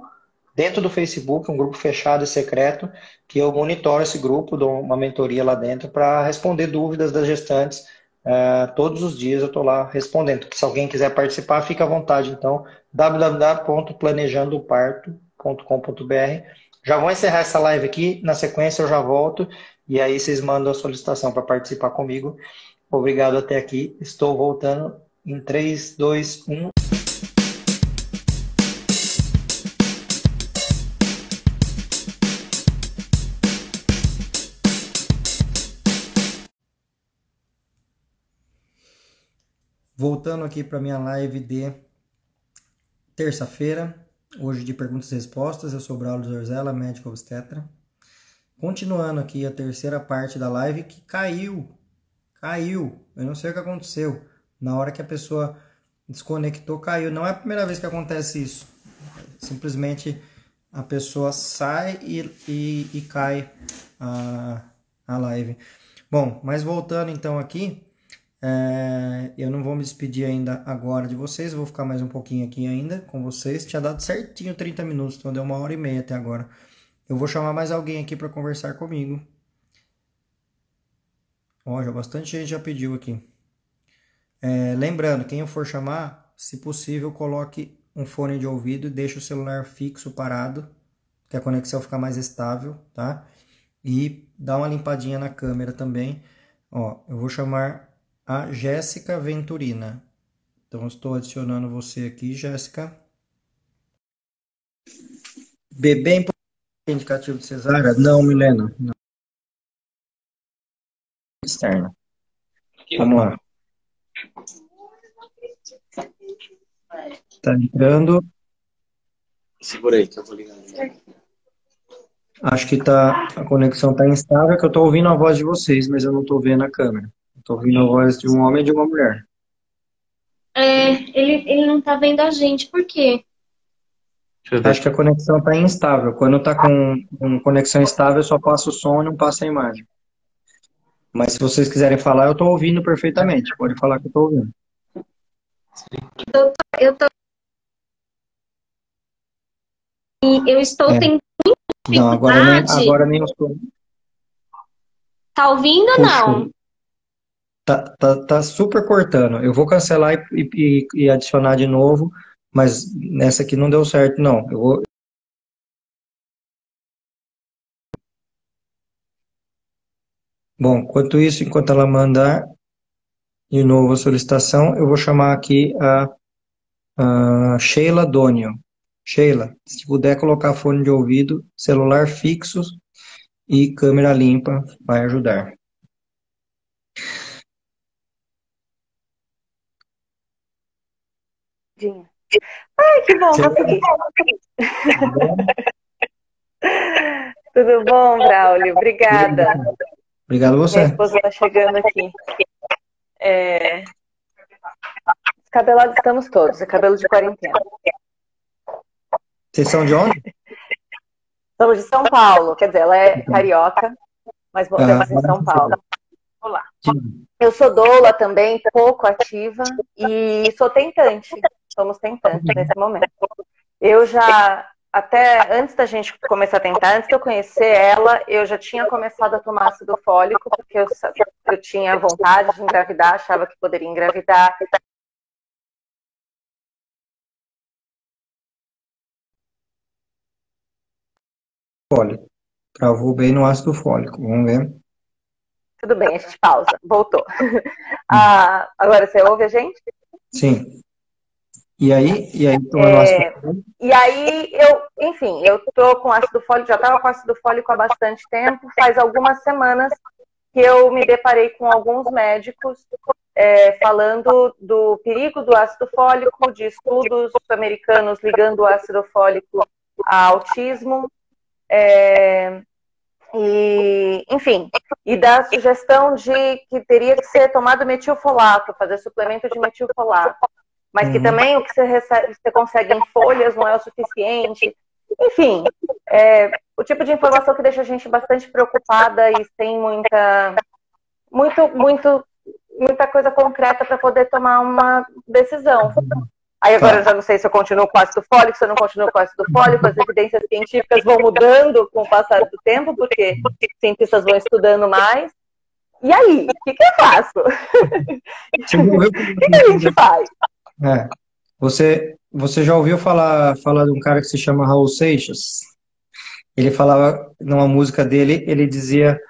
dentro do Facebook, um grupo fechado e secreto, que eu monitoro esse grupo, dou uma mentoria lá dentro para responder dúvidas das gestantes. Uh, todos os dias eu estou lá respondendo. Se alguém quiser participar, fica à vontade. Então, www.planejandoparto.com.br. Já vou encerrar essa live aqui, na sequência eu já volto e aí vocês mandam a solicitação para participar comigo. Obrigado até aqui. Estou voltando em 3, 2, 1. Voltando aqui para minha live de terça-feira, hoje de perguntas e respostas. Eu sou Braulio Zorzella, médico obstetra. Continuando aqui a terceira parte da live que caiu. Caiu. Eu não sei o que aconteceu. Na hora que a pessoa desconectou, caiu. Não é a primeira vez que acontece isso. Simplesmente a pessoa sai e, e, e cai a, a live. Bom, mas voltando então aqui, é, eu não vou me despedir ainda agora de vocês, vou ficar mais um pouquinho aqui ainda com vocês. Tinha dado certinho 30 minutos, então deu uma hora e meia até agora. Eu vou chamar mais alguém aqui para conversar comigo. Ó, já bastante gente já pediu aqui. É, lembrando, quem eu for chamar, se possível, coloque um fone de ouvido e deixe o celular fixo parado, que a conexão fica mais estável, tá? E dá uma limpadinha na câmera também. Ó, eu vou chamar a Jéssica Venturina. Então, estou adicionando você aqui, Jéssica. Bebê indicativo de cesárea? Não, Milena. Não. Externa. Vamos lá. Tá entrando. Segura aí que eu vou ligar. Acho que tá, a conexão tá instável, que eu tô ouvindo a voz de vocês, mas eu não tô vendo a câmera. Estou ouvindo a voz de um homem e de uma mulher. É, ele, ele não está vendo a gente, por quê? Acho que a conexão está instável. Quando está com, com, conexão estável, só passa o som e não passa a imagem. Mas se vocês quiserem falar, eu estou ouvindo perfeitamente. Pode falar que eu estou ouvindo. Eu, eu, tô... eu estou é. tendo Não, agora nem, agora nem o som. Tá ouvindo ou não? Tá, tá, tá super cortando. Eu vou cancelar e, e, e adicionar de novo, mas nessa aqui não deu certo, não. Eu vou, Bom, enquanto isso, enquanto ela mandar de novo a solicitação, eu vou chamar aqui a, a Sheila Donion. Sheila, se puder colocar fone de ouvido, celular fixo e câmera limpa, vai ajudar. Ai, que bom, consegui. Tudo bom, Braulio? Obrigada. Obrigado você. Minha esposa está chegando aqui. É... Cabelados estamos todos, é cabelo de quarentena. Vocês são de onde? Somos de São Paulo, quer dizer, ela é carioca, mas moramos ah, em São Paulo. Olá. Eu sou doula também, pouco ativa e sou tentante somos tentantes nesse momento. Eu já, até antes da gente começar a tentar, antes de eu conhecer ela, eu já tinha começado a tomar ácido fólico, porque eu, eu tinha vontade de engravidar, achava que poderia engravidar. Fólico. Travou bem no ácido fólico. Vamos ver. Tudo bem, a gente pausa. Voltou. ah, agora você ouve a gente? Sim. E aí, e aí, é, e aí eu, enfim, eu tô com ácido fólico, já estava com ácido fólico há bastante tempo, faz algumas semanas que eu me deparei com alguns médicos é, falando do perigo do ácido fólico, de estudos americanos ligando o ácido fólico a autismo, é, e, enfim, e da sugestão de que teria que ser tomado metilfolato, fazer suplemento de metilfolato mas que uhum. também o que você, recebe, você consegue em folhas não é o suficiente. Enfim, é, o tipo de informação que deixa a gente bastante preocupada e sem muita, muito, muito, muita coisa concreta para poder tomar uma decisão. Aí agora tá. eu já não sei se eu continuo com ácido fólico, se eu não continuo com ácido fólico, as evidências científicas vão mudando com o passar do tempo, porque cientistas vão estudando mais. E aí, o que, que eu faço? O que, que a gente faz? É. Você, você já ouviu falar, falar de um cara que se chama Raul Seixas? Ele falava, numa música dele, ele dizia: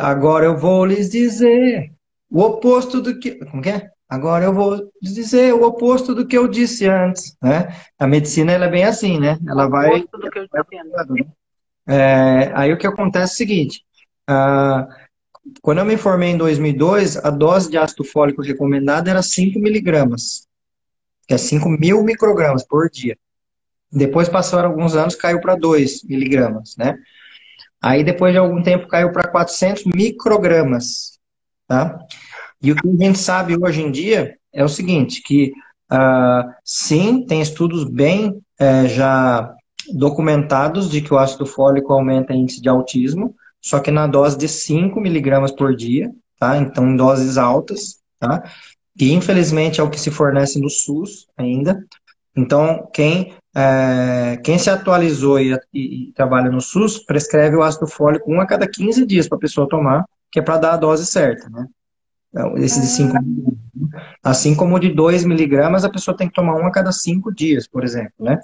Agora eu vou lhes dizer o oposto do que. Como que é? Agora eu vou dizer o oposto do que eu disse antes, né? A medicina ela é bem assim, né? Ela o vai. Do que eu disse é, aí o que acontece é o seguinte: uh, quando eu me formei em 2002, a dose de ácido fólico recomendada era 5 miligramas, que é 5 mil microgramas por dia. Depois passaram alguns anos, caiu para 2 miligramas, né? Aí depois de algum tempo caiu para 400 microgramas, tá? E o que a gente sabe hoje em dia é o seguinte, que uh, sim, tem estudos bem é, já documentados de que o ácido fólico aumenta índice de autismo, só que na dose de 5 miligramas por dia, tá? Então, em doses altas, tá? E infelizmente é o que se fornece no SUS ainda. Então, quem, é, quem se atualizou e, e, e, trabalha no SUS, prescreve o ácido fólico um a cada 15 dias para a pessoa tomar, que é para dar a dose certa, né? Então, esse de 5 Assim como o de 2 miligramas, a pessoa tem que tomar um a cada 5 dias, por exemplo, né?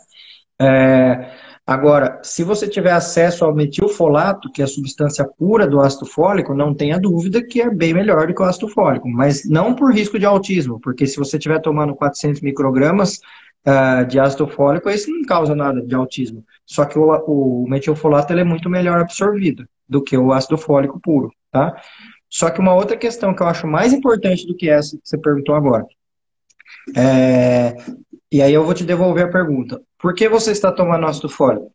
É, agora, se você tiver acesso ao metilfolato, que é a substância pura do ácido fólico, não tenha dúvida que é bem melhor do que o ácido fólico, mas não por risco de autismo, porque se você estiver tomando 400 microgramas uh, de ácido fólico, isso não causa nada de autismo. Só que o, o metilfolato é muito melhor absorvido do que o ácido fólico puro, tá? Só que uma outra questão que eu acho mais importante do que essa que você perguntou agora. É, e aí eu vou te devolver a pergunta. Por que você está tomando ácido fólico?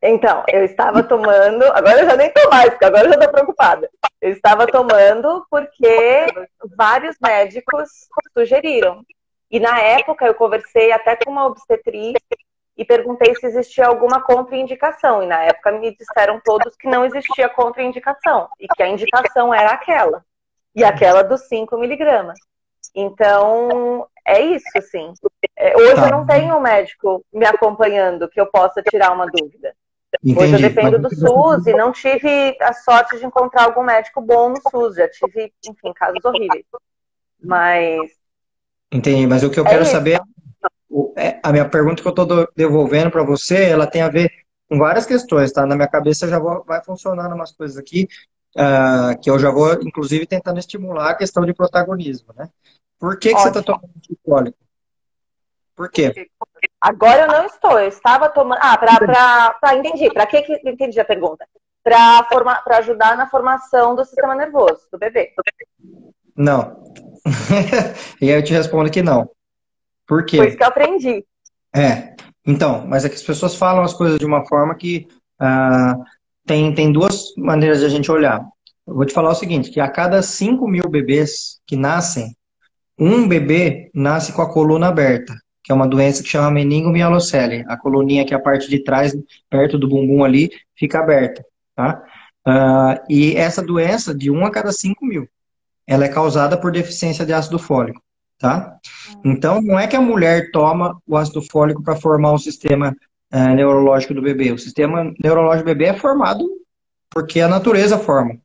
Então, eu estava tomando, agora eu já nem tô mais, porque agora eu já estou preocupada. Eu estava tomando porque vários médicos sugeriram. E na época eu conversei até com uma obstetriz e perguntei se existia alguma contraindicação. E na época me disseram todos que não existia contraindicação e que a indicação era aquela. E aquela dos 5 miligramas. Então, é isso, assim. Hoje tá. eu não tenho um médico me acompanhando que eu possa tirar uma dúvida. Entendi. Hoje eu dependo do SUS e não tive a sorte de encontrar algum médico bom no SUS. Já tive, enfim, casos horríveis. Mas. Entendi, mas o que eu quero é saber é é, a minha pergunta que eu estou devolvendo para você, ela tem a ver com várias questões, tá? Na minha cabeça já vou, vai funcionando umas coisas aqui, uh, que eu já vou, inclusive, tentando estimular a questão de protagonismo, né? Por que, que você está tomando alcoólico? Por quê? Agora eu não estou, eu estava tomando. Ah, para. Entendi. Para que, que entendi a pergunta? Para forma... ajudar na formação do sistema nervoso, do bebê. Não. e aí eu te respondo que não. Por quê? Foi isso que eu aprendi. É. Então, mas é que as pessoas falam as coisas de uma forma que uh, tem, tem duas maneiras de a gente olhar. Eu vou te falar o seguinte, que a cada 5 mil bebês que nascem, um bebê nasce com a coluna aberta, que é uma doença que chama meningomielocele. A coluninha que é a parte de trás, perto do bumbum ali, fica aberta, tá? Uh, e essa doença, de 1 a cada 5 mil, ela é causada por deficiência de ácido fólico tá? Então, não é que a mulher toma o ácido fólico para formar o sistema é, neurológico do bebê. O sistema neurológico do bebê é formado porque a natureza forma,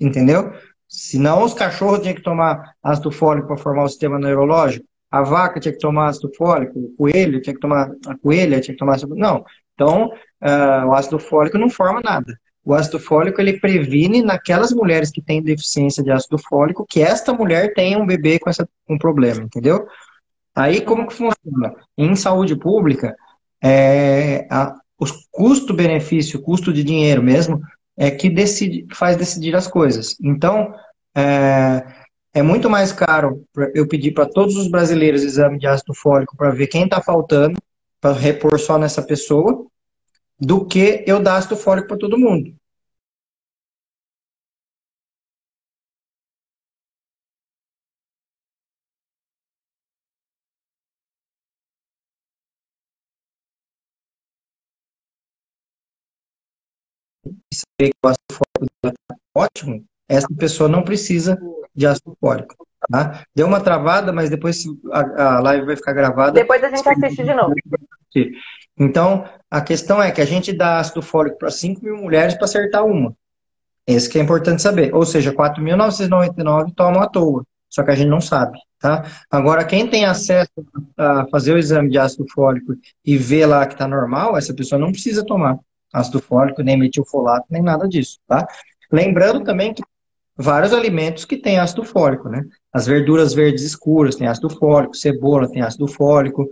entendeu? Senão os cachorros tinham que tomar ácido fólico para formar o sistema neurológico, a vaca tinha que tomar ácido fólico, o coelho tinha que tomar, a coelha tinha que tomar ácido Não. Então, uh, o ácido fólico não forma nada. O ácido fólico ele previne naquelas mulheres que têm deficiência de ácido fólico que esta mulher tenha um bebê com essa, um problema, entendeu? Aí como que funciona? Em saúde pública, é, a, os custo-benefício, custo de dinheiro mesmo, é que decide, faz decidir as coisas. Então, é, é muito mais caro eu pedir para todos os brasileiros exame de ácido fólico para ver quem está faltando, para repor só nessa pessoa, do que eu dar ácido fólico para todo mundo. Saber que o ácido fólico é ótimo, essa pessoa não precisa de ácido fólico. Tá? Deu uma travada, mas depois a, a live vai ficar gravada. Depois a gente assiste de novo. Então, a questão é que a gente dá ácido fólico para 5 mil mulheres para acertar uma. Esse que é importante saber. Ou seja, 4.999 tomam à toa. Só que a gente não sabe, tá? Agora, quem tem acesso a fazer o exame de ácido fólico e ver lá que está normal, essa pessoa não precisa tomar ácido fólico, nem metilfolato, nem nada disso, tá? Lembrando também que vários alimentos que têm ácido fólico, né? As verduras verdes escuras têm ácido fólico, cebola tem ácido fólico,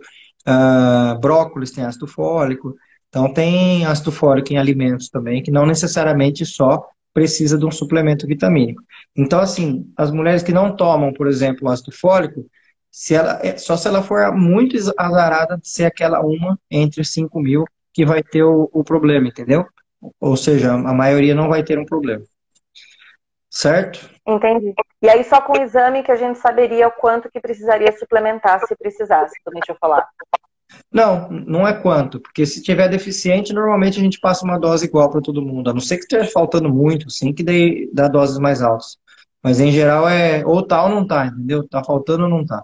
uh, brócolis tem ácido fólico. Então, tem ácido fólico em alimentos também, que não necessariamente só precisa de um suplemento vitamínico. Então, assim, as mulheres que não tomam, por exemplo, ácido fólico, se ela, é, só se ela for muito azarada de ser aquela uma entre 5 mil que vai ter o, o problema, entendeu? Ou seja, a maioria não vai ter um problema. Certo? Entendi. E aí só com o exame que a gente saberia o quanto que precisaria suplementar se precisasse eu falar. Não, não é quanto, porque se tiver deficiente, normalmente a gente passa uma dose igual para todo mundo, a não ser que esteja faltando muito, sim, que dê, dá doses mais altas. Mas em geral é ou tá ou não tá, entendeu? Tá faltando ou não tá.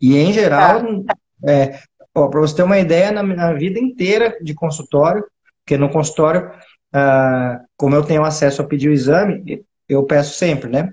E em geral, tá. é, para você ter uma ideia, na minha vida inteira de consultório, porque no consultório, ah, como eu tenho acesso a pedir o exame, eu peço sempre, né?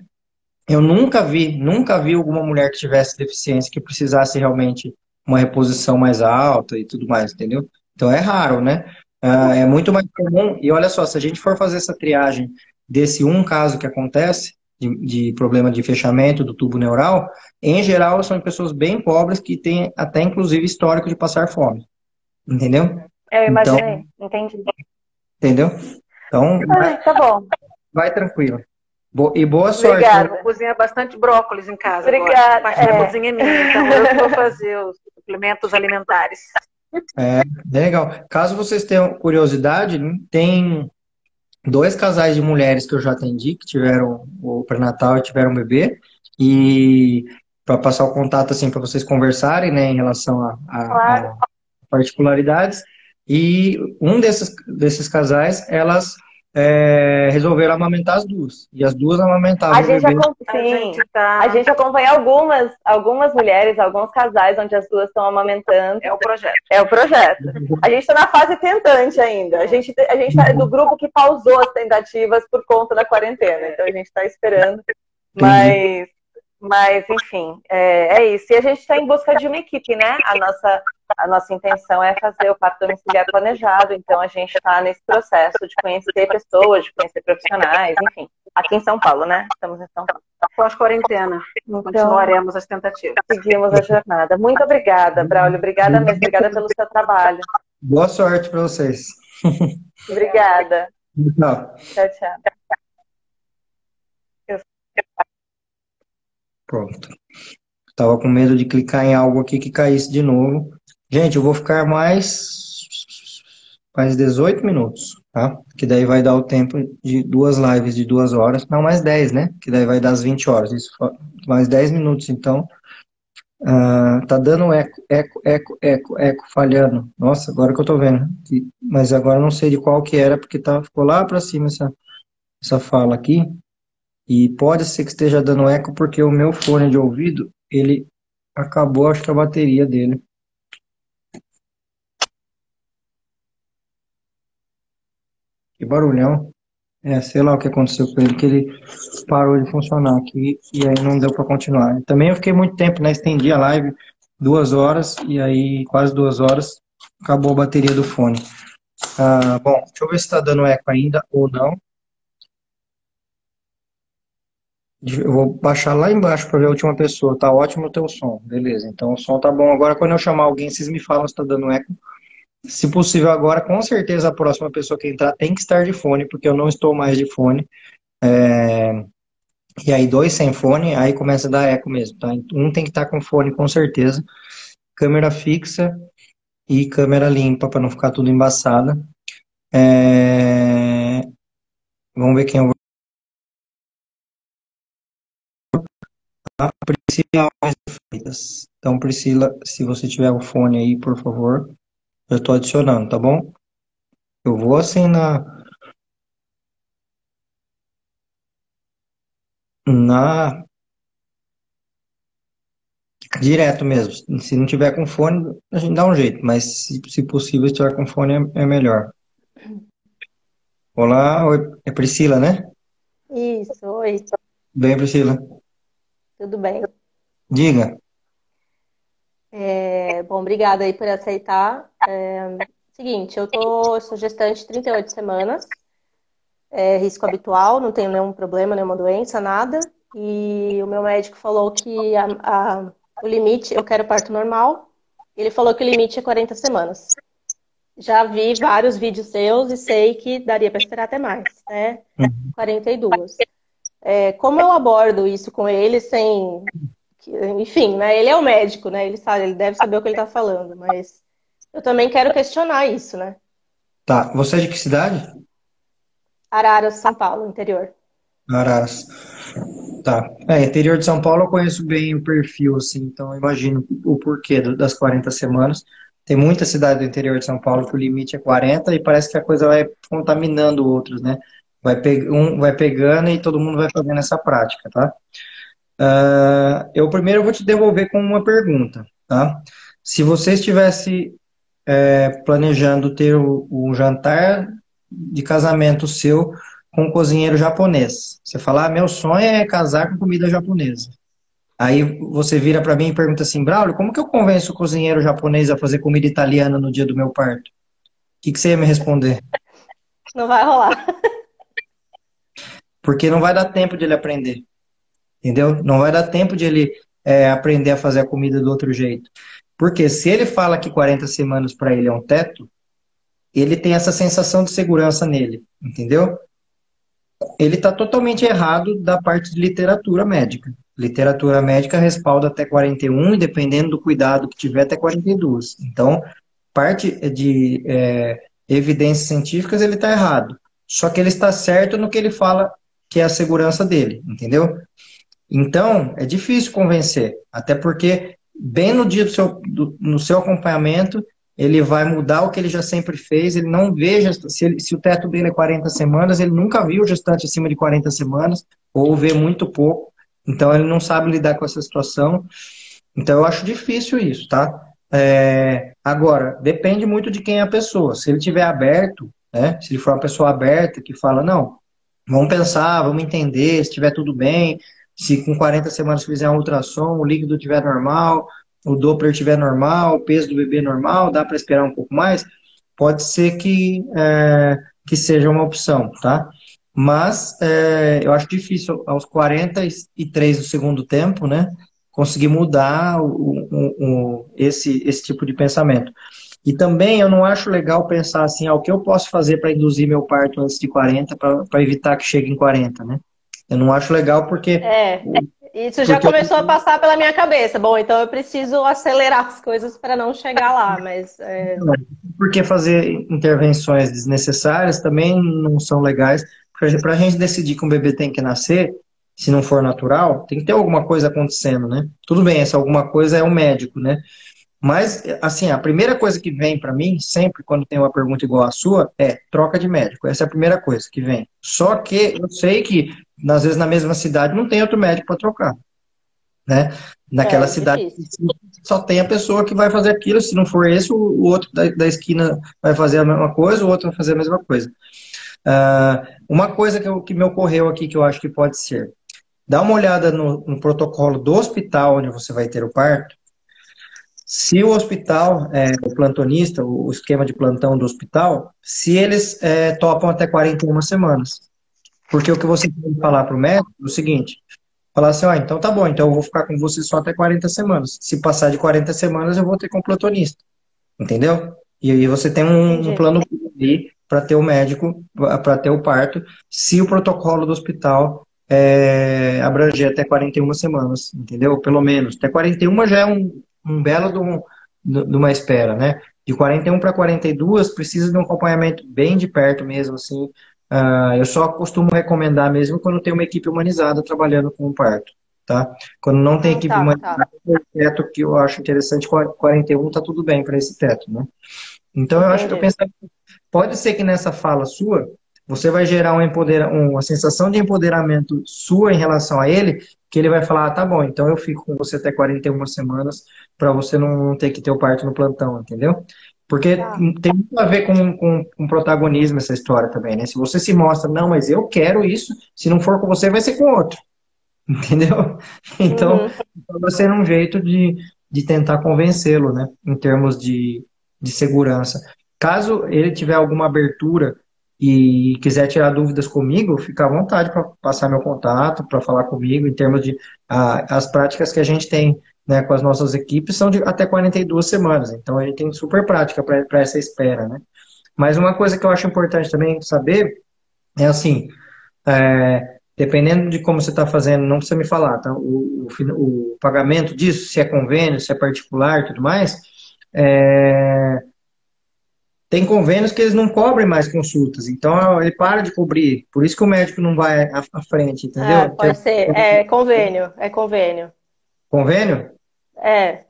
Eu nunca vi, nunca vi alguma mulher que tivesse deficiência que precisasse realmente uma reposição mais alta e tudo mais, entendeu? Então é raro, né? Uh, é muito mais comum. E olha só, se a gente for fazer essa triagem desse um caso que acontece, de, de, problema de fechamento do tubo neural, em geral são pessoas bem pobres que têm até inclusive histórico de passar fome. Entendeu? Eu imaginei, então, entendi. Entendeu? Então, ah, vai, tá bom. Vai tranquilo. Bo e boa sorte. Obrigada. Né? Eu cozinho bastante brócolis em casa. Obrigada. Parte é. da cozinha é minha, então eu vou fazer os suplementos alimentares. É, legal. Caso vocês tenham curiosidade, tem dois casais de mulheres que eu já atendi, que tiveram o pré-natal e tiveram um bebê, e para passar o contato assim para vocês conversarem, né, em relação a, a, claro. a particularidades. E um desses, desses casais, elas é, resolveram amamentar as duas. E as duas amamentavam. A gente, acompanha, a gente, tá... a gente acompanha algumas, algumas mulheres, alguns casais onde as duas estão amamentando. É o projeto. É o projeto. A gente está na fase tentante ainda. A gente a gente está do grupo que pausou as tentativas por conta da quarentena. Então a gente está esperando. Mas mas, enfim, é, é, isso. E a gente está em busca de uma equipe, né? A nossa, a nossa intenção é fazer o parto domiciliar planejado, então a gente está nesse processo de conhecer pessoas, de conhecer profissionais, enfim. Aqui em São Paulo, né? Estamos em São Paulo. Pós-quarentena, então, continuaremos as tentativas. Seguimos a jornada. Muito obrigada, Braulio. Obrigada mesmo. Obrigada pelo seu trabalho. Boa sorte para vocês. Obrigada. Tchau. Tchau, tchau. Pronto. Tava com medo de clicar em algo aqui que caísse de novo. Gente, eu vou ficar mais mais 18 minutos, tá? Que daí vai dar o tempo de duas lives de duas horas. Não, mais 10, né? Que daí vai dar as 20 horas. Isso, mais 10 minutos, então. Uh, tá dando eco, eco, eco, eco, eco, falhando. Nossa, agora que eu tô vendo. Mas agora não sei de qual que era, porque tá, ficou lá pra cima essa, essa fala aqui. E pode ser que esteja dando eco porque o meu fone de ouvido, ele acabou, acho que a bateria dele. Que barulhão. É, sei lá o que aconteceu com ele, que ele parou de funcionar aqui e aí não deu para continuar. Também eu fiquei muito tempo, né? Estendi a live duas horas e aí quase duas horas acabou a bateria do fone. Ah, bom, deixa eu ver se está dando eco ainda ou não. Eu vou baixar lá embaixo para ver a última pessoa. Tá ótimo o teu som. Beleza. Então o som tá bom. Agora quando eu chamar alguém, vocês me falam se tá dando eco. Se possível agora, com certeza a próxima pessoa que entrar tem que estar de fone, porque eu não estou mais de fone. É... E aí dois sem fone, aí começa a dar eco mesmo, tá? Um tem que estar com fone com certeza. Câmera fixa e câmera limpa para não ficar tudo embaçada. É... Vamos ver quem eu a Priscila Freitas. Então, Priscila, se você tiver o fone aí, por favor, eu estou adicionando, tá bom? Eu vou assim na. Na. Direto mesmo. Se não tiver com fone, a gente dá um jeito, mas se, se possível, se tiver com fone é, é melhor. Olá, oi, é Priscila, né? Isso, oi. Bem, Priscila. Tudo bem. Diga. É, bom, obrigada aí por aceitar. É, seguinte, eu tô, sou gestante de 38 semanas, é, risco habitual, não tenho nenhum problema, nenhuma doença, nada. E o meu médico falou que a, a, o limite, eu quero parto normal. Ele falou que o limite é 40 semanas. Já vi vários vídeos seus e sei que daria para esperar até mais, né? 42. É, como eu abordo isso com ele sem. Enfim, né? Ele é o médico, né? Ele sabe, ele deve saber o que ele está falando, mas eu também quero questionar isso, né? Tá. Você é de que cidade? Araras, São Paulo, interior. Araras. Tá. É, interior de São Paulo eu conheço bem o perfil, assim, então eu imagino o porquê das 40 semanas. Tem muita cidade do interior de São Paulo que o limite é 40 e parece que a coisa vai contaminando outros, né? Vai, pe um, vai pegando e todo mundo vai fazendo essa prática, tá? Uh, eu primeiro vou te devolver com uma pergunta, tá? Se você estivesse é, planejando ter o jantar de casamento seu com um cozinheiro japonês. Você fala, ah, meu sonho é casar com comida japonesa. Aí você vira para mim e pergunta assim, Braulio, como que eu convenço o cozinheiro japonês a fazer comida italiana no dia do meu parto? O que, que você ia me responder? Não vai rolar. Porque não vai dar tempo de ele aprender. Entendeu? Não vai dar tempo de ele é, aprender a fazer a comida do outro jeito. Porque se ele fala que 40 semanas para ele é um teto, ele tem essa sensação de segurança nele, entendeu? ele está totalmente errado da parte de literatura médica. Literatura médica respalda até 41 e, dependendo do cuidado que tiver, até 42. Então, parte de é, evidências científicas, ele está errado. Só que ele está certo no que ele fala que é a segurança dele, entendeu? Então, é difícil convencer, até porque, bem no dia do seu, do, no seu acompanhamento, ele vai mudar o que ele já sempre fez, ele não vê, se, ele, se o teto dele é 40 semanas, ele nunca viu gestante acima de 40 semanas, ou vê muito pouco, então ele não sabe lidar com essa situação. Então eu acho difícil isso, tá? É, agora, depende muito de quem é a pessoa. Se ele tiver aberto, né? Se ele for uma pessoa aberta que fala, não, vamos pensar, vamos entender, se estiver tudo bem, se com 40 semanas fizer um ultrassom, o líquido estiver normal, o Doppler estiver normal, o peso do bebê normal, dá para esperar um pouco mais, pode ser que, é, que seja uma opção, tá? Mas é, eu acho difícil aos 43 do segundo tempo, né? Conseguir mudar o, o, o, esse, esse tipo de pensamento. E também eu não acho legal pensar assim, ah, o que eu posso fazer para induzir meu parto antes de 40 para evitar que chegue em 40, né? Eu não acho legal porque. É. Isso já Porque começou eu... a passar pela minha cabeça. Bom, então eu preciso acelerar as coisas para não chegar lá, mas... É... Porque fazer intervenções desnecessárias também não são legais. Para a gente decidir que um bebê tem que nascer, se não for natural, tem que ter alguma coisa acontecendo, né? Tudo bem, essa alguma coisa é o médico, né? Mas, assim, a primeira coisa que vem para mim, sempre quando tem uma pergunta igual a sua, é troca de médico. Essa é a primeira coisa que vem. Só que eu sei que, às vezes, na mesma cidade não tem outro médico para trocar. Né? Naquela é, cidade difícil. só tem a pessoa que vai fazer aquilo. Se não for esse, o outro da, da esquina vai fazer a mesma coisa, o outro vai fazer a mesma coisa. Uh, uma coisa que, eu, que me ocorreu aqui que eu acho que pode ser. Dá uma olhada no, no protocolo do hospital onde você vai ter o parto se o hospital, é, o plantonista, o esquema de plantão do hospital, se eles é, topam até 41 semanas. Porque o que você tem que falar para o médico é o seguinte: falar assim, ó, ah, então tá bom, então eu vou ficar com você só até 40 semanas. Se passar de 40 semanas, eu vou ter com o plantonista. Entendeu? E aí você tem um, um plano ali para ter o médico, para ter o parto, se o protocolo do hospital é, abranger até 41 semanas, entendeu? Pelo menos. Até 41 já é um, um belo de, um, de uma espera, né? De 41 para 42 precisa de um acompanhamento bem de perto mesmo, assim. Uh, eu só costumo recomendar mesmo quando tem uma equipe humanizada trabalhando com o parto, tá? Quando não tem ah, equipe tá, humanizada, tá. o teto que eu acho interessante, 41 tá tudo bem para esse teto, né? Então eu acho que eu penso, pode ser que nessa fala sua você vai gerar um empodera uma sensação de empoderamento sua em relação a ele, que ele vai falar, ah, tá bom, então eu fico com você até 41 semanas para você não ter que ter o parto no plantão, entendeu? Porque tá. tem muito a ver com, com, com protagonismo essa história também, né? Se você se mostra, não, mas eu quero isso, se não for com você, vai ser com outro. Entendeu? Então, uhum. vai ser um jeito de, de tentar convencê-lo, né? Em termos de, de segurança. Caso ele tiver alguma abertura e quiser tirar dúvidas comigo, fica à vontade para passar meu contato, para falar comigo em termos de a, as práticas que a gente tem né, com as nossas equipes são de até 42 semanas. Então a gente tem super prática para essa espera, né? Mas uma coisa que eu acho importante também saber é assim, é, dependendo de como você está fazendo, não precisa me falar, tá? O, o, o, pagamento disso, se é convênio, se é particular, tudo mais, é, tem convênios que eles não cobrem mais consultas, então ele para de cobrir. Por isso que o médico não vai à, à frente, entendeu? É, pode ser, é convênio, é convênio. Convênio? É.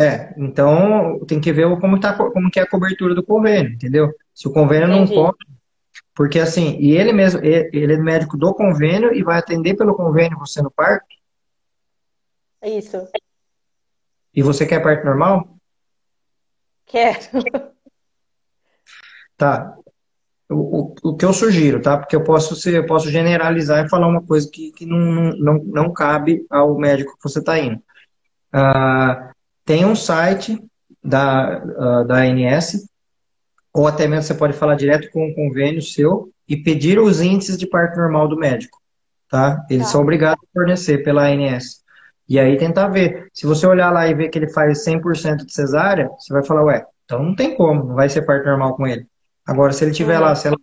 É, então tem que ver como, tá, como que é a cobertura do convênio, entendeu? Se o convênio Entendi. não cobre, porque assim, e ele mesmo, ele é médico do convênio e vai atender pelo convênio você no parto? Isso. E você quer parto normal? Quero. Tá. O, o, o, que eu sugiro, tá? Porque eu posso ser, eu posso generalizar e falar uma coisa que, que não, não, não cabe ao médico que você está indo. Uh, tem um site da, uh, da ANS, ou até mesmo você pode falar direto com o um convênio seu e pedir os índices de parto normal do médico, tá? Eles tá. são obrigados a fornecer pela ANS. E aí tentar ver. Se você olhar lá e ver que ele faz 100% de cesárea, você vai falar, ué, então não tem como, não vai ser parto normal com ele. Agora, se ele tiver uhum. lá, sei lá,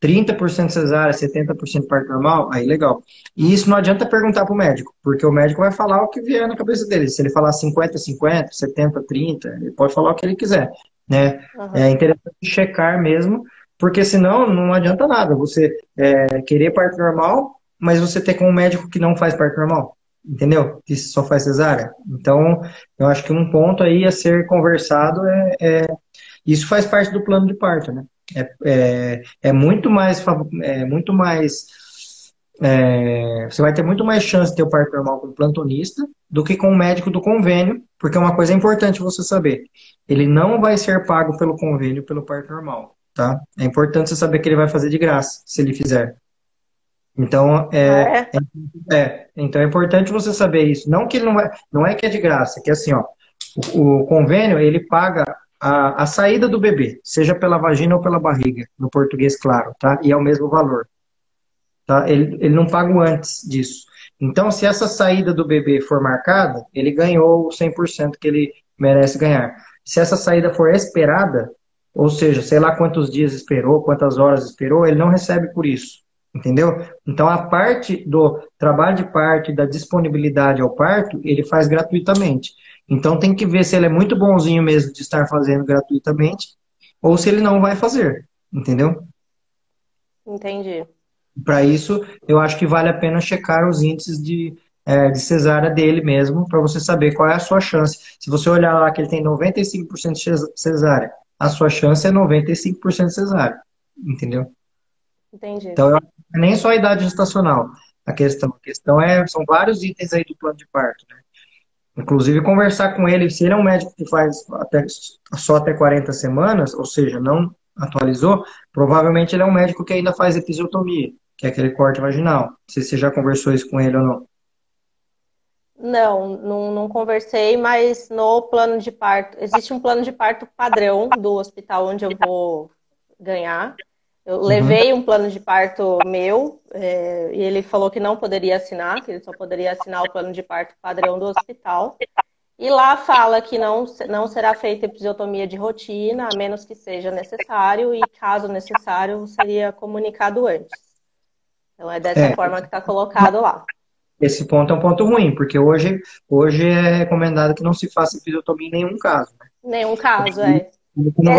30% cesárea, 70% parto normal, aí legal. E isso não adianta perguntar para o médico, porque o médico vai falar o que vier na cabeça dele. Se ele falar 50-50, 70-30, ele pode falar o que ele quiser. Né? Uhum. É interessante checar mesmo, porque senão não adianta nada você é, querer parto normal, mas você ter com um médico que não faz parto normal. Entendeu? Que só faz cesárea. Então, eu acho que um ponto aí a ser conversado é, é isso faz parte do plano de parto, né? É, é, é muito mais. É muito mais é, você vai ter muito mais chance de ter o parto normal com o plantonista do que com o médico do convênio, porque uma coisa é importante você saber: ele não vai ser pago pelo convênio pelo parto normal, tá? É importante você saber que ele vai fazer de graça, se ele fizer. Então é, ah, é? é, então é importante você saber isso. Não que ele não vai, não é que é de graça, é que assim, ó, o, o convênio ele paga a, a saída do bebê, seja pela vagina ou pela barriga, no português claro, tá? E é o mesmo valor. Tá? Ele, ele não paga antes disso. Então, se essa saída do bebê for marcada, ele ganhou o 100% que ele merece ganhar. Se essa saída for esperada, ou seja, sei lá quantos dias esperou, quantas horas esperou, ele não recebe por isso. Entendeu? Então, a parte do trabalho de parto da disponibilidade ao parto, ele faz gratuitamente. Então tem que ver se ele é muito bonzinho mesmo de estar fazendo gratuitamente ou se ele não vai fazer, entendeu? Entendi. Para isso, eu acho que vale a pena checar os índices de, é, de cesárea dele mesmo, para você saber qual é a sua chance. Se você olhar lá que ele tem 95% de cesárea, a sua chance é 95% de cesárea, entendeu? Entendi. Então, nem só a idade gestacional. A questão, a questão é, são vários itens aí do plano de parto, né? Inclusive, conversar com ele, se ele é um médico que faz até, só até 40 semanas, ou seja, não atualizou, provavelmente ele é um médico que ainda faz episiotomia, que é aquele corte vaginal. Não sei se você já conversou isso com ele ou não. Não, não, não, conversei, mas no plano de parto, existe um plano de parto padrão do hospital onde eu vou ganhar. Eu uhum. levei um plano de parto meu é, e ele falou que não poderia assinar, que ele só poderia assinar o plano de parto padrão do hospital. E lá fala que não, não será feita episiotomia de rotina, a menos que seja necessário, e caso necessário, seria comunicado antes. Então é dessa é. forma que está colocado lá. Esse ponto é um ponto ruim, porque hoje, hoje é recomendado que não se faça episiotomia em nenhum caso. Né? Nenhum caso, é.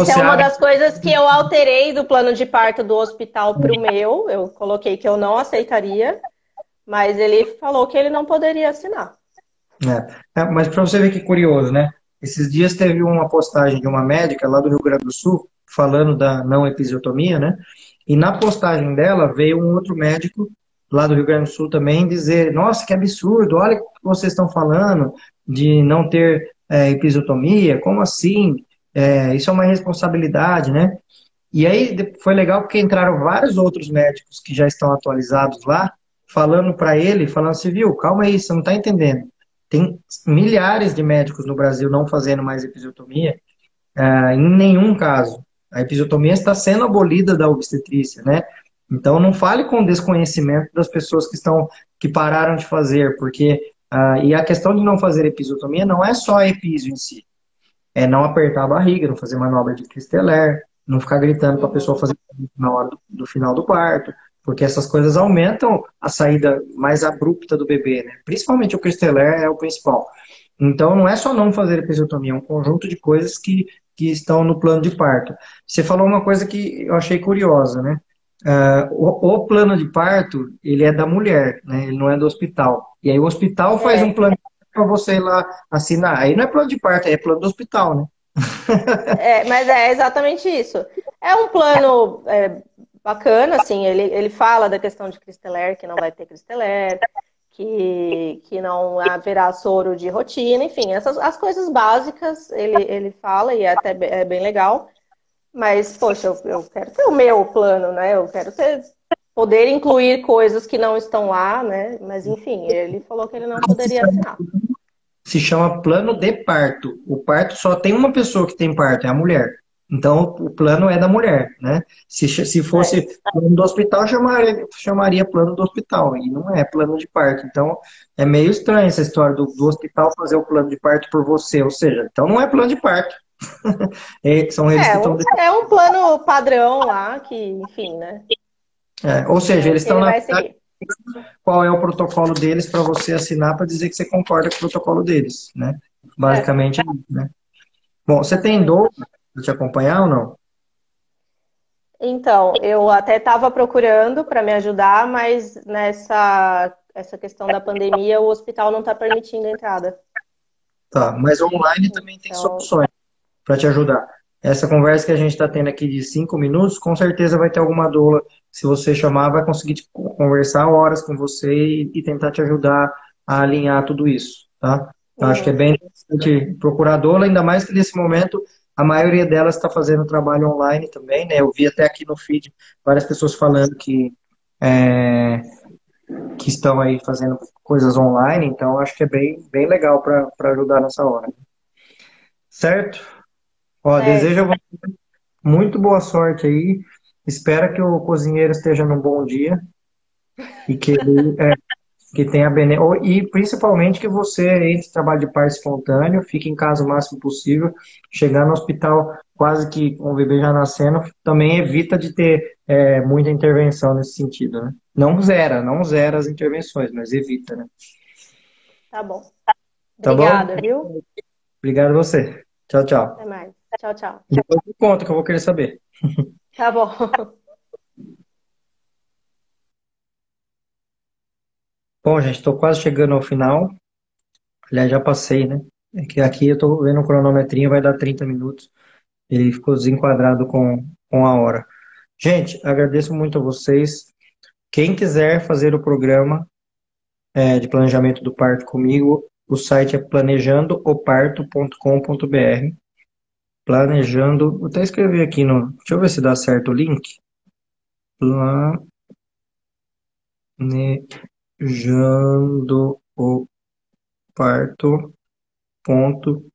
Essa é uma das coisas que eu alterei do plano de parto do hospital para o meu. Eu coloquei que eu não aceitaria, mas ele falou que ele não poderia assinar. É. É, mas para você ver que curioso, né? Esses dias teve uma postagem de uma médica lá do Rio Grande do Sul falando da não episiotomia, né? E na postagem dela veio um outro médico lá do Rio Grande do Sul também dizer: Nossa, que absurdo, olha o que vocês estão falando de não ter é, episiotomia, como assim? É, isso é uma responsabilidade, né? E aí foi legal porque entraram vários outros médicos que já estão atualizados lá, falando para ele, falando assim, viu, calma aí, você não está entendendo. Tem milhares de médicos no Brasil não fazendo mais episiotomia, é, em nenhum caso. A episiotomia está sendo abolida da obstetrícia, né? Então não fale com desconhecimento das pessoas que estão que pararam de fazer, porque uh, e a questão de não fazer episiotomia não é só a episio em si, é não apertar a barriga, não fazer manobra de Christeller, não ficar gritando para a pessoa fazer na hora do, do, final do parto, porque essas coisas aumentam a saída mais abrupta do bebê, né? Principalmente o Christeller é o principal. Então não é só não fazer episiotomia, é um conjunto de coisas que, que estão no plano de parto. Você falou uma coisa que eu achei curiosa, né? Uh, o, o, plano de parto, ele é da mulher, né? Ele não é do hospital. E aí o hospital é. faz um plano para você ir lá assinar. Aí não é plano de parto, é plano do hospital, né? é, mas é exatamente isso. É um plano é, bacana, assim, ele, ele fala da questão de Cristeler, que não vai ter Cristeler, que, que não haverá soro de rotina, enfim, essas as coisas básicas ele, ele fala e é até é bem legal. Mas, poxa, eu, eu quero ter o meu plano, né? Eu quero ter, poder incluir coisas que não estão lá, né? Mas, enfim, ele falou que ele não poderia assinar. Se chama plano de parto. O parto só tem uma pessoa que tem parto, é a mulher. Então, o plano é da mulher, né? Se, se fosse é. plano do hospital, chamaria, chamaria plano do hospital, e não é plano de parto. Então, é meio estranho essa história do, do hospital fazer o plano de parto por você, ou seja, então não é plano de parto. é, são eles é, que estão... É um plano padrão lá, que, enfim, né? É, ou seja, eles estão na... Qual é o protocolo deles para você assinar para dizer que você concorda com o protocolo deles, né? Basicamente, é. né? Bom, você tem dor para te acompanhar ou não? Então, eu até estava procurando para me ajudar, mas nessa essa questão da pandemia, o hospital não está permitindo a entrada. Tá, mas online também tem então... soluções para te ajudar. Essa conversa que a gente está tendo aqui de cinco minutos, com certeza vai ter alguma doula. Se você chamar, vai conseguir conversar horas com você e, e tentar te ajudar a alinhar tudo isso, tá? Acho que é bem interessante procurar doula, ainda mais que nesse momento a maioria delas está fazendo trabalho online também, né? Eu vi até aqui no feed várias pessoas falando que é, que estão aí fazendo coisas online, então acho que é bem, bem legal para ajudar nessa hora. Certo? Ó, é. desejo a você muito boa sorte aí. Espero que o cozinheiro esteja num bom dia e que ele é, que tenha bene... e principalmente que você entre trabalho de parto espontâneo, fique em casa o máximo possível, chegar no hospital quase que com o bebê já nascendo, também evita de ter é, muita intervenção nesse sentido, né? Não zera, não zera as intervenções, mas evita, né? Tá bom. Tá Obrigada, bom? viu? Obrigado a você. Tchau, tchau. Até mais. Tchau, tchau. Depois me conta que eu vou querer saber. Tá bom. Bom, gente, estou quase chegando ao final. Aliás, já passei, né? É que aqui eu estou vendo o cronometrinho, vai dar 30 minutos. Ele ficou desenquadrado com, com a hora. Gente, agradeço muito a vocês. Quem quiser fazer o programa é, de planejamento do parto comigo, o site é planejandooparto.com.br. Planejando. Vou até escrever aqui no. Deixa eu ver se dá certo o link. Planejando o parto ponto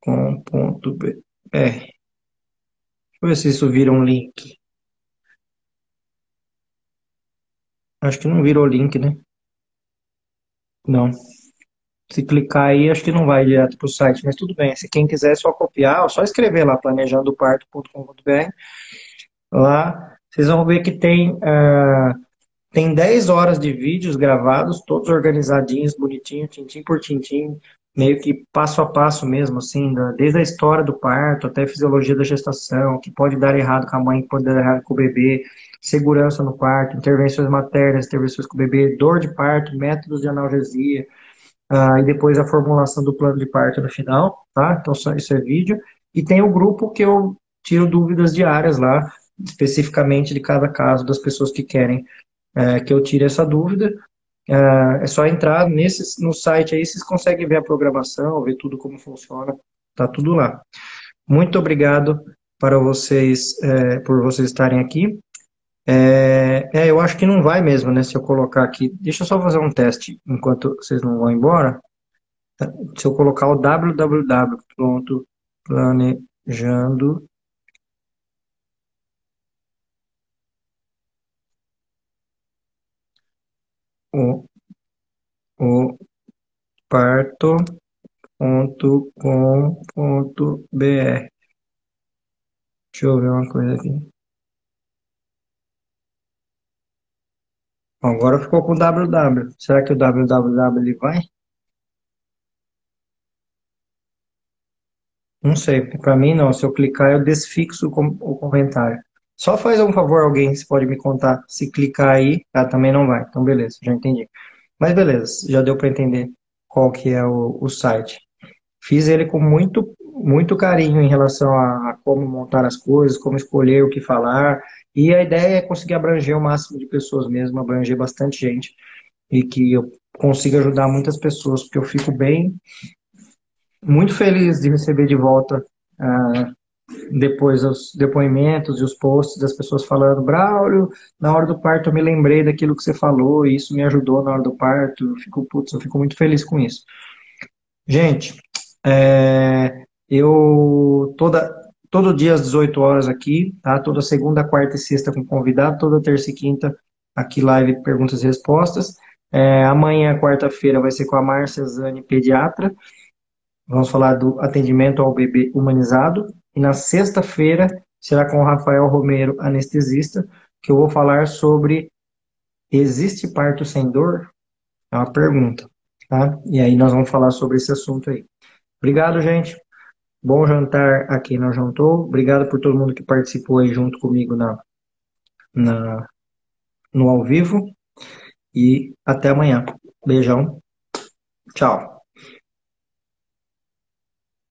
com ponto br. Deixa eu ver se isso vira um link. Acho que não virou link, né? Não. Se clicar aí, acho que não vai direto para o site, mas tudo bem. Se quem quiser é só copiar, é só escrever lá, planejandoparto.com.br. Lá, vocês vão ver que tem, uh, tem 10 horas de vídeos gravados, todos organizadinhos, bonitinho, tintim por tintim, meio que passo a passo mesmo, assim, desde a história do parto até a fisiologia da gestação, que pode dar errado com a mãe, que pode dar errado com o bebê, segurança no parto, intervenções maternas, intervenções com o bebê, dor de parto, métodos de analgesia, uh, e depois a formulação do plano de parto no final, tá? Então isso é vídeo. E tem o grupo que eu tiro dúvidas diárias lá, especificamente de cada caso das pessoas que querem é, que eu tire essa dúvida. É, é só entrar nesse, no site aí, vocês conseguem ver a programação, ver tudo como funciona, tá tudo lá. Muito obrigado para vocês, é, por vocês estarem aqui. É, é, eu acho que não vai mesmo, né? Se eu colocar aqui. Deixa eu só fazer um teste enquanto vocês não vão embora. Se eu colocar o www.planejando o, o parto.com.br. Deixa eu ver uma coisa aqui. Agora ficou com www. Será que o www ele vai? Não sei, para mim não. Se eu clicar, eu desfixo o comentário. Só faz um favor, alguém, se pode me contar. Se clicar aí, ah, também não vai. Então, beleza, já entendi. Mas beleza, já deu para entender qual que é o, o site. Fiz ele com muito, muito carinho em relação a, a, como montar as coisas, como escolher o que falar. E a ideia é conseguir abranger o máximo de pessoas mesmo, abranger bastante gente. E que eu consiga ajudar muitas pessoas, porque eu fico bem, muito feliz de receber de volta uh, depois os depoimentos e os posts das pessoas falando, Braulio, na hora do parto eu me lembrei daquilo que você falou e isso me ajudou na hora do parto. Eu fico, putz, eu fico muito feliz com isso. Gente, é, eu toda, todo dia às 18 horas aqui, tá? Toda segunda, quarta e sexta com convidado, toda terça e quinta aqui live perguntas e respostas. É, amanhã, quarta-feira, vai ser com a Márcia Zani, pediatra. Vamos falar do atendimento ao bebê humanizado. E na sexta-feira será com o Rafael Romero, anestesista, que eu vou falar sobre existe parto sem dor? É uma pergunta, tá? E aí nós vamos falar sobre esse assunto aí. Obrigado, gente. Bom jantar a quem não jantou. Obrigado por todo mundo que participou aí junto comigo na, na, no ao vivo. E até amanhã. Beijão. Tchau.